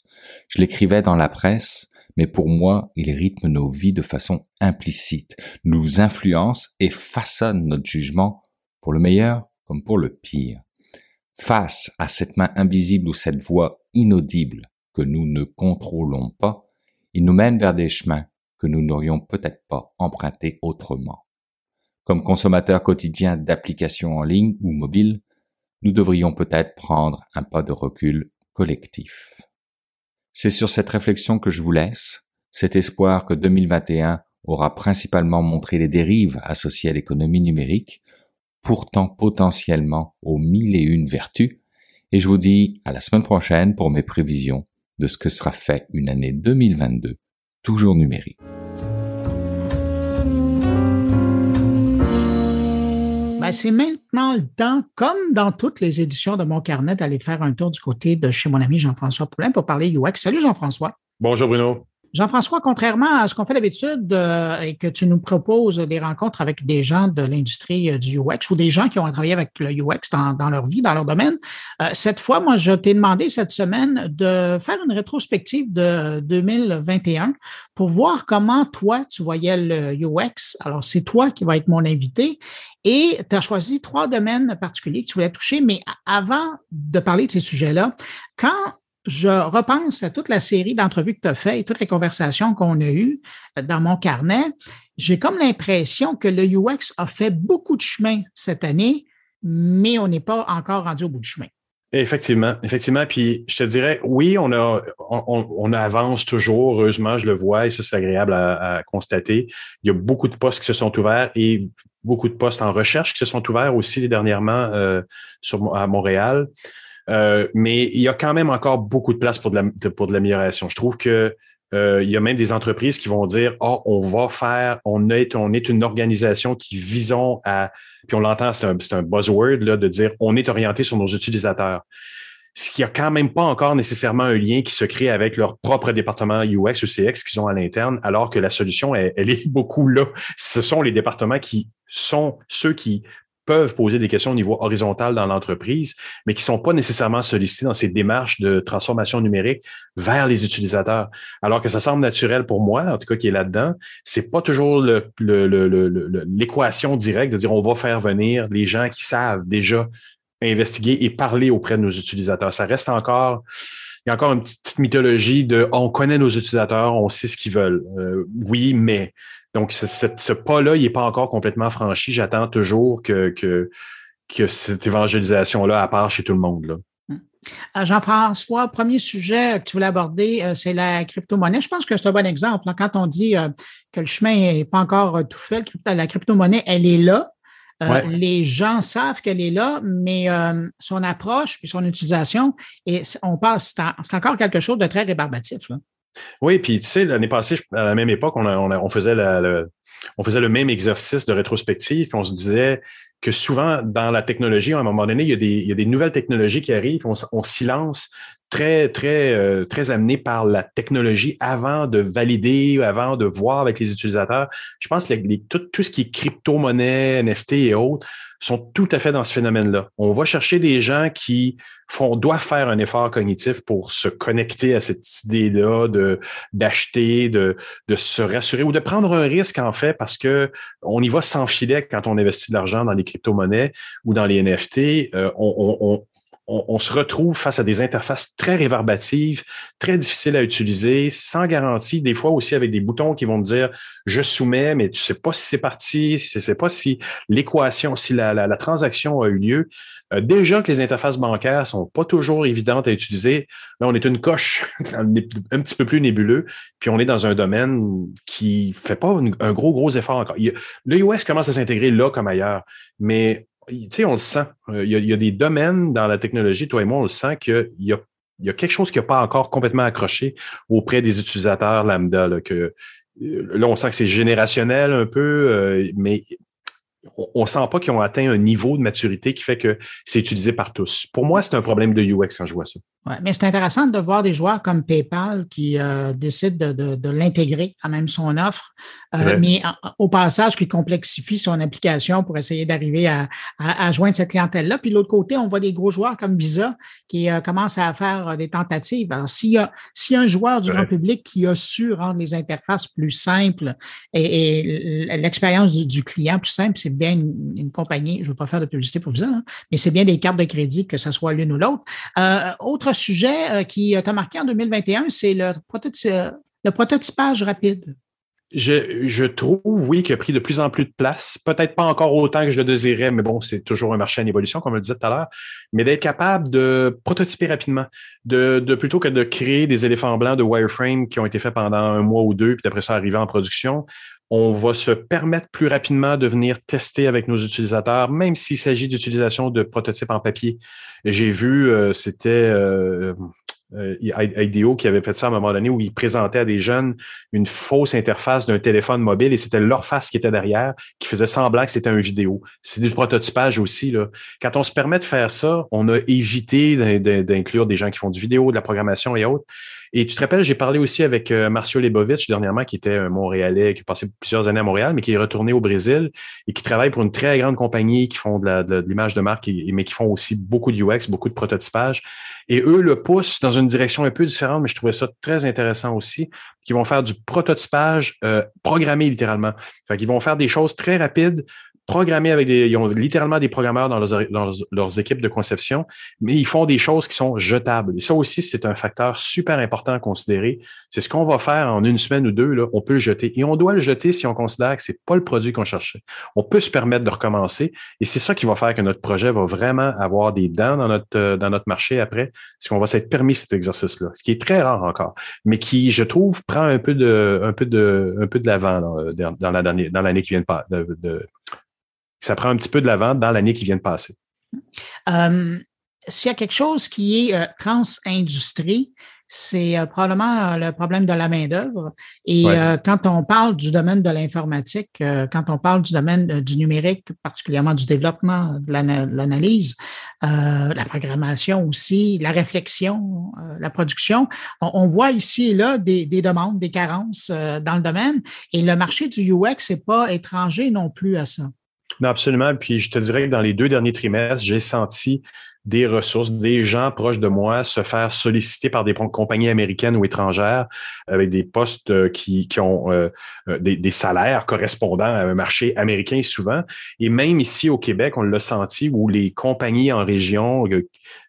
Je l'écrivais dans la presse, mais pour moi, il rythme nos vies de façon implicite, nous influence et façonne notre jugement pour le meilleur comme pour le pire. Face à cette main invisible ou cette voix inaudible que nous ne contrôlons pas, il nous mène vers des chemins que nous n'aurions peut-être pas empruntés autrement. Comme consommateurs quotidiens d'applications en ligne ou mobiles, nous devrions peut-être prendre un pas de recul collectif. C'est sur cette réflexion que je vous laisse, cet espoir que 2021 aura principalement montré les dérives associées à l'économie numérique, pourtant potentiellement aux mille et une vertus, et je vous dis à la semaine prochaine pour mes prévisions de ce que sera fait une année 2022, toujours numérique. Ben, c'est maintenant le temps, comme dans toutes les éditions de mon carnet, d'aller faire un tour du côté de chez mon ami Jean-François Poulin pour parler UX. Salut Jean-François. Bonjour Bruno. Jean-François, contrairement à ce qu'on fait d'habitude euh, et que tu nous proposes des rencontres avec des gens de l'industrie euh, du UX ou des gens qui ont travaillé avec le UX dans, leur vie, dans leur domaine, euh, cette fois, moi, je t'ai demandé cette semaine de faire une rétrospective de 2021 pour voir comment toi, tu voyais le UX. Alors, c'est toi qui vas être mon invité et tu as choisi trois domaines particuliers que tu voulais toucher. Mais avant de parler de ces sujets-là, quand je repense à toute la série d'entrevues que tu as fait et toutes les conversations qu'on a eues euh, dans mon carnet. J'ai comme l'impression que le UX a fait beaucoup de chemin cette année, mais on n'est pas encore rendu au bout du chemin. Effectivement, effectivement. Puis je te dirais, oui, on avance toujours, heureusement, je le vois, et ça, c'est agréable à, constater. Il y a beaucoup de postes qui se sont ouverts et beaucoup de postes en recherche qui se sont ouverts aussi dernièrement euh, à Montréal. Euh, mais il y a quand même encore beaucoup de place pour de, l'amélioration. Je trouve que euh, il y a même des entreprises qui vont dire oh, on va faire, on est, on est une organisation qui visons à, puis on l'entend, c'est un, un, buzzword là, de dire on est orienté sur nos utilisateurs. Ce qui a quand même pas encore nécessairement un lien qui se crée avec leur propre département UX ou CX qu'ils ont à l'interne, alors que la solution, elle, elle est beaucoup là. Ce sont les départements qui sont ceux qui peuvent poser des questions au niveau horizontal dans l'entreprise, mais qui sont pas nécessairement sollicités dans ces démarches de transformation numérique vers les utilisateurs. Alors que ça semble naturel pour moi, en tout cas qui est là-dedans, c'est pas toujours l'équation le, le, directe de dire on va faire venir les gens qui savent déjà investiguer et parler auprès de nos utilisateurs. Ça reste encore il y a encore une petite mythologie de on connaît nos utilisateurs, on sait ce qu'ils veulent. Euh, oui, mais donc, ce, pas-là, il n'est pas encore complètement franchi. J'attends toujours que, que, que cette évangélisation-là apparaisse chez tout le monde. Là. Euh, Jean-François, premier sujet que tu voulais aborder, euh, c'est la crypto-monnaie. Je pense que c'est un bon exemple. Quand on dit euh, que le chemin n'est pas encore tout fait, la crypto-monnaie, elle est là. Les gens savent qu'elle est là, mais son approche puis son utilisation, et on passe, c'est encore quelque chose de très rébarbatif. Là. Oui, puis tu sais, l'année passée, à la même époque, on, faisait le, on faisait le même exercice de rétrospective, puis on se disait que souvent, dans la technologie, à un moment donné, il y a des, il y a des nouvelles technologies qui arrivent, on, lance très, très, euh, très amenés par la technologie avant de valider, avant de voir avec les utilisateurs. Je pense que tout, tout, ce qui est crypto-monnaie, NFT et autres sont tout à fait dans ce phénomène-là. On va chercher des gens qui font, doivent faire un effort cognitif pour se connecter à cette idée-là de d'acheter, de, de se rassurer ou de prendre un risque en fait parce que on y va sans filet quand on investit de l'argent dans les crypto-monnaies ou dans les NFT. Euh, on, se retrouve face à des interfaces très réverbatives, très difficiles à utiliser, sans garantie, des fois aussi avec des boutons qui vont te dire je soumets, mais tu sais pas si c'est parti, tu sais pas si l'équation, si la, la, transaction a eu lieu. Euh, déjà que les interfaces bancaires sont pas toujours évidentes à utiliser, là on est une coche un petit peu plus nébuleux, puis on est dans un domaine qui fait pas un gros gros effort encore. le US commence à s'intégrer là comme ailleurs, mais tu sais, on le sent. Euh, il y, a, des domaines dans la technologie, toi et moi, on le sent qu'il y a, il y a quelque chose qui n'a pas encore complètement accroché auprès des utilisateurs lambda. Là, que, euh, là on sent que c'est générationnel un peu, euh, mais on ne sent pas qu'ils ont atteint un niveau de maturité qui fait que c'est utilisé par tous. Pour moi, c'est un problème de UX quand je vois ça. Ouais, mais c'est intéressant de voir des joueurs comme PayPal qui euh, décident de, de, l'intégrer à même son offre, euh, mais au passage qui complexifie son application pour essayer d'arriver à, à, joindre cette clientèle-là. Puis de l'autre côté, on voit des gros joueurs comme Visa qui euh, commencent à faire des tentatives. Alors, s'il y a, s'il y a un joueur du grand public qui a su rendre les interfaces plus simples et, l'expérience du, client plus simple, c'est bien une, compagnie, je ne veux pas faire de publicité pour Visa, hein, mais c'est bien des cartes de crédit, que ce soit l'une ou l'autre. autre sujet euh, qui t'a marqué en 2021, c'est le, le prototypage rapide. Je, je, trouve, oui, qu'il a pris de plus en plus de place. Peut-être pas encore autant que je le désirais, mais bon, c'est toujours un marché en évolution, comme je le disais tout à l'heure. Mais d'être capable de prototyper rapidement, de, de, plutôt que de créer des éléphants blancs de wireframe qui ont été faits pendant un mois ou deux, puis après ça arriver en production, on va se permettre plus rapidement de venir tester avec nos utilisateurs, même s'il s'agit d'utilisation de prototypes en papier. J'ai vu, euh, c'était euh, euh, IDEO qui avait fait ça à un moment donné où il présentait à des jeunes une fausse interface d'un téléphone mobile et c'était leur face qui était derrière qui faisait semblant que c'était un vidéo. C'est du prototypage aussi. Là. Quand on se permet de faire ça, on a évité d'inclure des gens qui font du vidéo, de la programmation et autres. Et tu te rappelles, j'ai parlé aussi avec euh, Marcio Lebovitch dernièrement, qui était un Montréalais, qui a passé plusieurs années à Montréal, mais qui est retourné au Brésil et qui travaille pour une très grande compagnie qui font de l'image de, marque, mais qui font aussi beaucoup de UX, beaucoup de prototypage. Et eux le poussent dans une direction un peu différente, mais je trouvais ça très intéressant aussi, qui vont faire du prototypage euh, programmé littéralement. Fait qu'ils vont faire des choses très rapides, programmés avec des, ils ont littéralement des programmeurs dans leurs, dans leurs, équipes de conception, mais ils font des choses qui sont jetables. Et ça aussi, c'est un facteur super important à considérer. C'est ce qu'on va faire en une semaine ou deux, là, on peut le jeter. Et on doit le jeter si on considère que c'est pas le produit qu'on cherchait. On peut se permettre de recommencer. Et c'est ça qui va faire que notre projet va vraiment avoir des dents dans notre, euh, dans notre marché après, c'est qu'on va s'être permis cet exercice-là, ce qui est très rare encore, mais qui, je trouve, prend un peu de, un peu de, un peu de l'avant dans, l'année, dans l'année qui vient de, de ça prend un petit peu de l'avant dans l'année qui vient de passer. Euh, s'il y a quelque chose qui est euh, trans-industrie, c'est euh, probablement le problème de la main-d'œuvre. Et quand on parle du domaine de l'informatique, quand on parle du domaine du numérique, particulièrement du développement, de l'analyse, la programmation aussi, la réflexion, la production, on, voit ici et là des, des demandes, des carences dans le domaine. Et le marché du UX n'est pas étranger non plus à ça. Non, absolument. Puis je te dirais que dans les deux derniers trimestres, j'ai senti des ressources, des gens proches de moi se faire solliciter par des compagnies américaines ou étrangères avec des postes euh, qui, qui ont euh, euh, des, des, salaires correspondant à un marché américain souvent. Et même ici au Québec, on l'a senti où les compagnies en région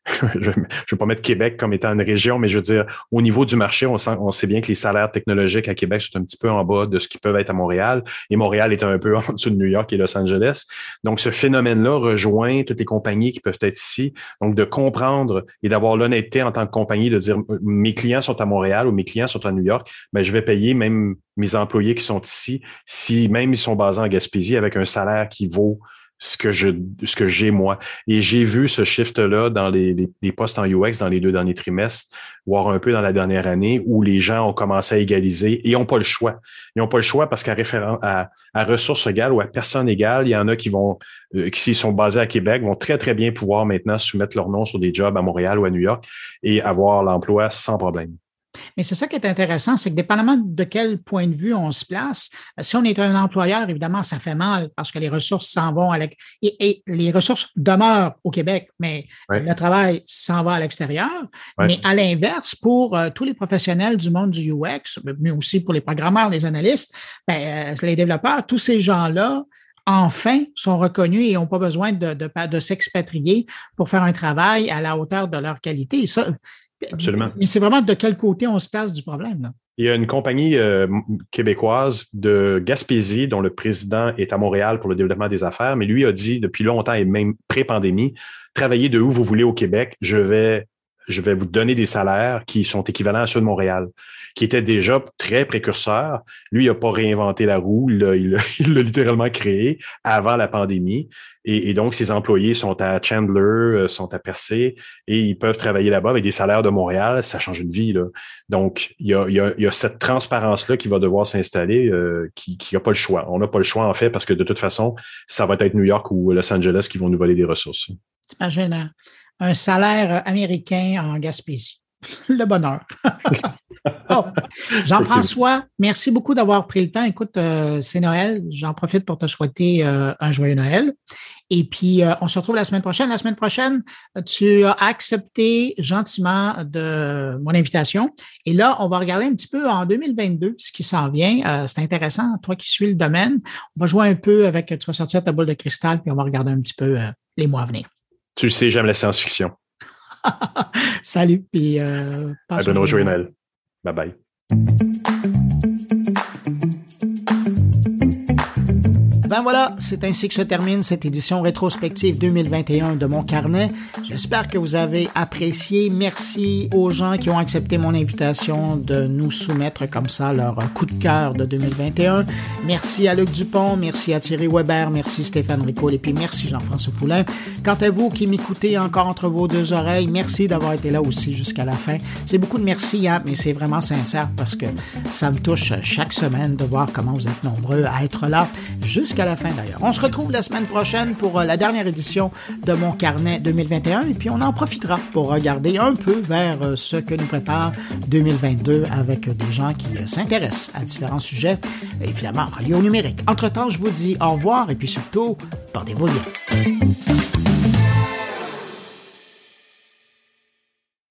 je ne vais pas mettre Québec comme étant une région, mais je veux dire, au niveau du marché, on, sait bien que les salaires technologiques à Québec sont un petit peu en bas de ce qui peuvent être à Montréal, et Montréal est un peu en dessous de New York et Los Angeles. Donc, ce phénomène-là rejoint toutes les compagnies qui peuvent être ici. Donc, de comprendre et d'avoir l'honnêteté en tant que compagnie de dire, mes clients sont à Montréal ou mes clients sont à New York, mais ben, je vais payer même mes employés qui sont ici, si même ils sont basés en Gaspésie avec un salaire qui vaut ce que je ce que j'ai moi. Et j'ai vu ce shift-là dans les, les, postes en UX dans les deux derniers trimestres, voire un peu dans la dernière année, où les gens ont commencé à égaliser et n'ont pas le choix. Ils n'ont pas le choix parce qu'à à, à, ressources égales ou à personnes égales, il y en a qui vont, euh, qui sont basés à Québec, vont très, très bien pouvoir maintenant soumettre leur nom sur des jobs à Montréal ou à New York et avoir l'emploi sans problème. Mais c'est ça qui est intéressant, c'est que dépendamment de quel point de vue on se place, euh, si on est un employeur, évidemment, ça fait mal parce que les ressources s'en vont à et, les ressources demeurent au Québec, mais le travail s'en va à l'extérieur. Mais à l'inverse, pour euh, tous les professionnels du monde du UX, mais aussi pour les programmeurs, les analystes, ben, euh, les développeurs, tous ces gens-là, enfin sont reconnus et n'ont pas besoin de, de, de s'expatrier pour faire un travail à la hauteur de leur qualité. ça, Absolument. Mais c'est vraiment de quel côté on se place du problème. Là? Il y a une compagnie euh, québécoise de Gaspésie dont le président est à Montréal pour le développement des affaires, mais lui a dit depuis longtemps et même pré-pandémie, travaillez de où vous voulez au Québec, je vais je vais vous donner des salaires qui sont équivalents à ceux de Montréal, qui était déjà très précurseur. Lui, il n'a pas réinventé la roue, il l'a littéralement créé avant la pandémie. Et, donc, ses employés sont à Chandler, euh, sont à Percé, et ils peuvent travailler là-bas avec des salaires de Montréal. Ça change une vie. Là. Donc, il y a, cette transparence-là qui va devoir s'installer, euh, qui n'a pas le choix. On n'a pas le choix, en fait, parce que de toute façon, ça va être New York ou Los Angeles qui vont nous voler des ressources. T'imagines un salaire américain en Gaspésie. Le bonheur. oh. Jean-François, merci beaucoup d'avoir pris le temps. Écoute, euh, c'est Noël. J'en profite pour te souhaiter euh, un joyeux Noël. Et puis, euh, on se retrouve la semaine prochaine. La semaine prochaine, tu as accepté gentiment de mon invitation. Et là, on va regarder un petit peu en 2022 ce qui s'en vient. c'est intéressant, toi qui suis le domaine. On va jouer un peu avec, tu vas sortir ta boule de cristal, puis on va regarder un petit peu les mois à venir. Tu le sais, j'aime la science-fiction. Salut, puis euh, passe Noël. Bye bye. Ben voilà, c'est ainsi que se termine cette édition rétrospective 2021 de mon carnet. J'espère que vous avez apprécié. Merci aux gens qui ont accepté mon invitation de nous soumettre comme ça leur coup de cœur de 2021. Merci à Luc Dupont, merci à Thierry Weber, merci Stéphane Rico et puis merci Jean-François Poulain. Quant à vous qui m'écoutez encore entre vos deux oreilles, merci d'avoir été là aussi jusqu'à la fin. C'est beaucoup de merci, hein, mais c'est vraiment sincère parce que ça me touche chaque semaine de voir comment vous êtes nombreux à être là jusqu'à la fin d'ailleurs. On se retrouve la semaine prochaine pour euh, la dernière édition de mon carnet 2021 et puis on en profitera pour regarder un peu vers euh, ce que nous prépare 2022 avec des gens qui euh, s'intéressent à différents sujets, évidemment reliés au numérique. Entre-temps, je vous dis au revoir et puis surtout, portez-vous bien.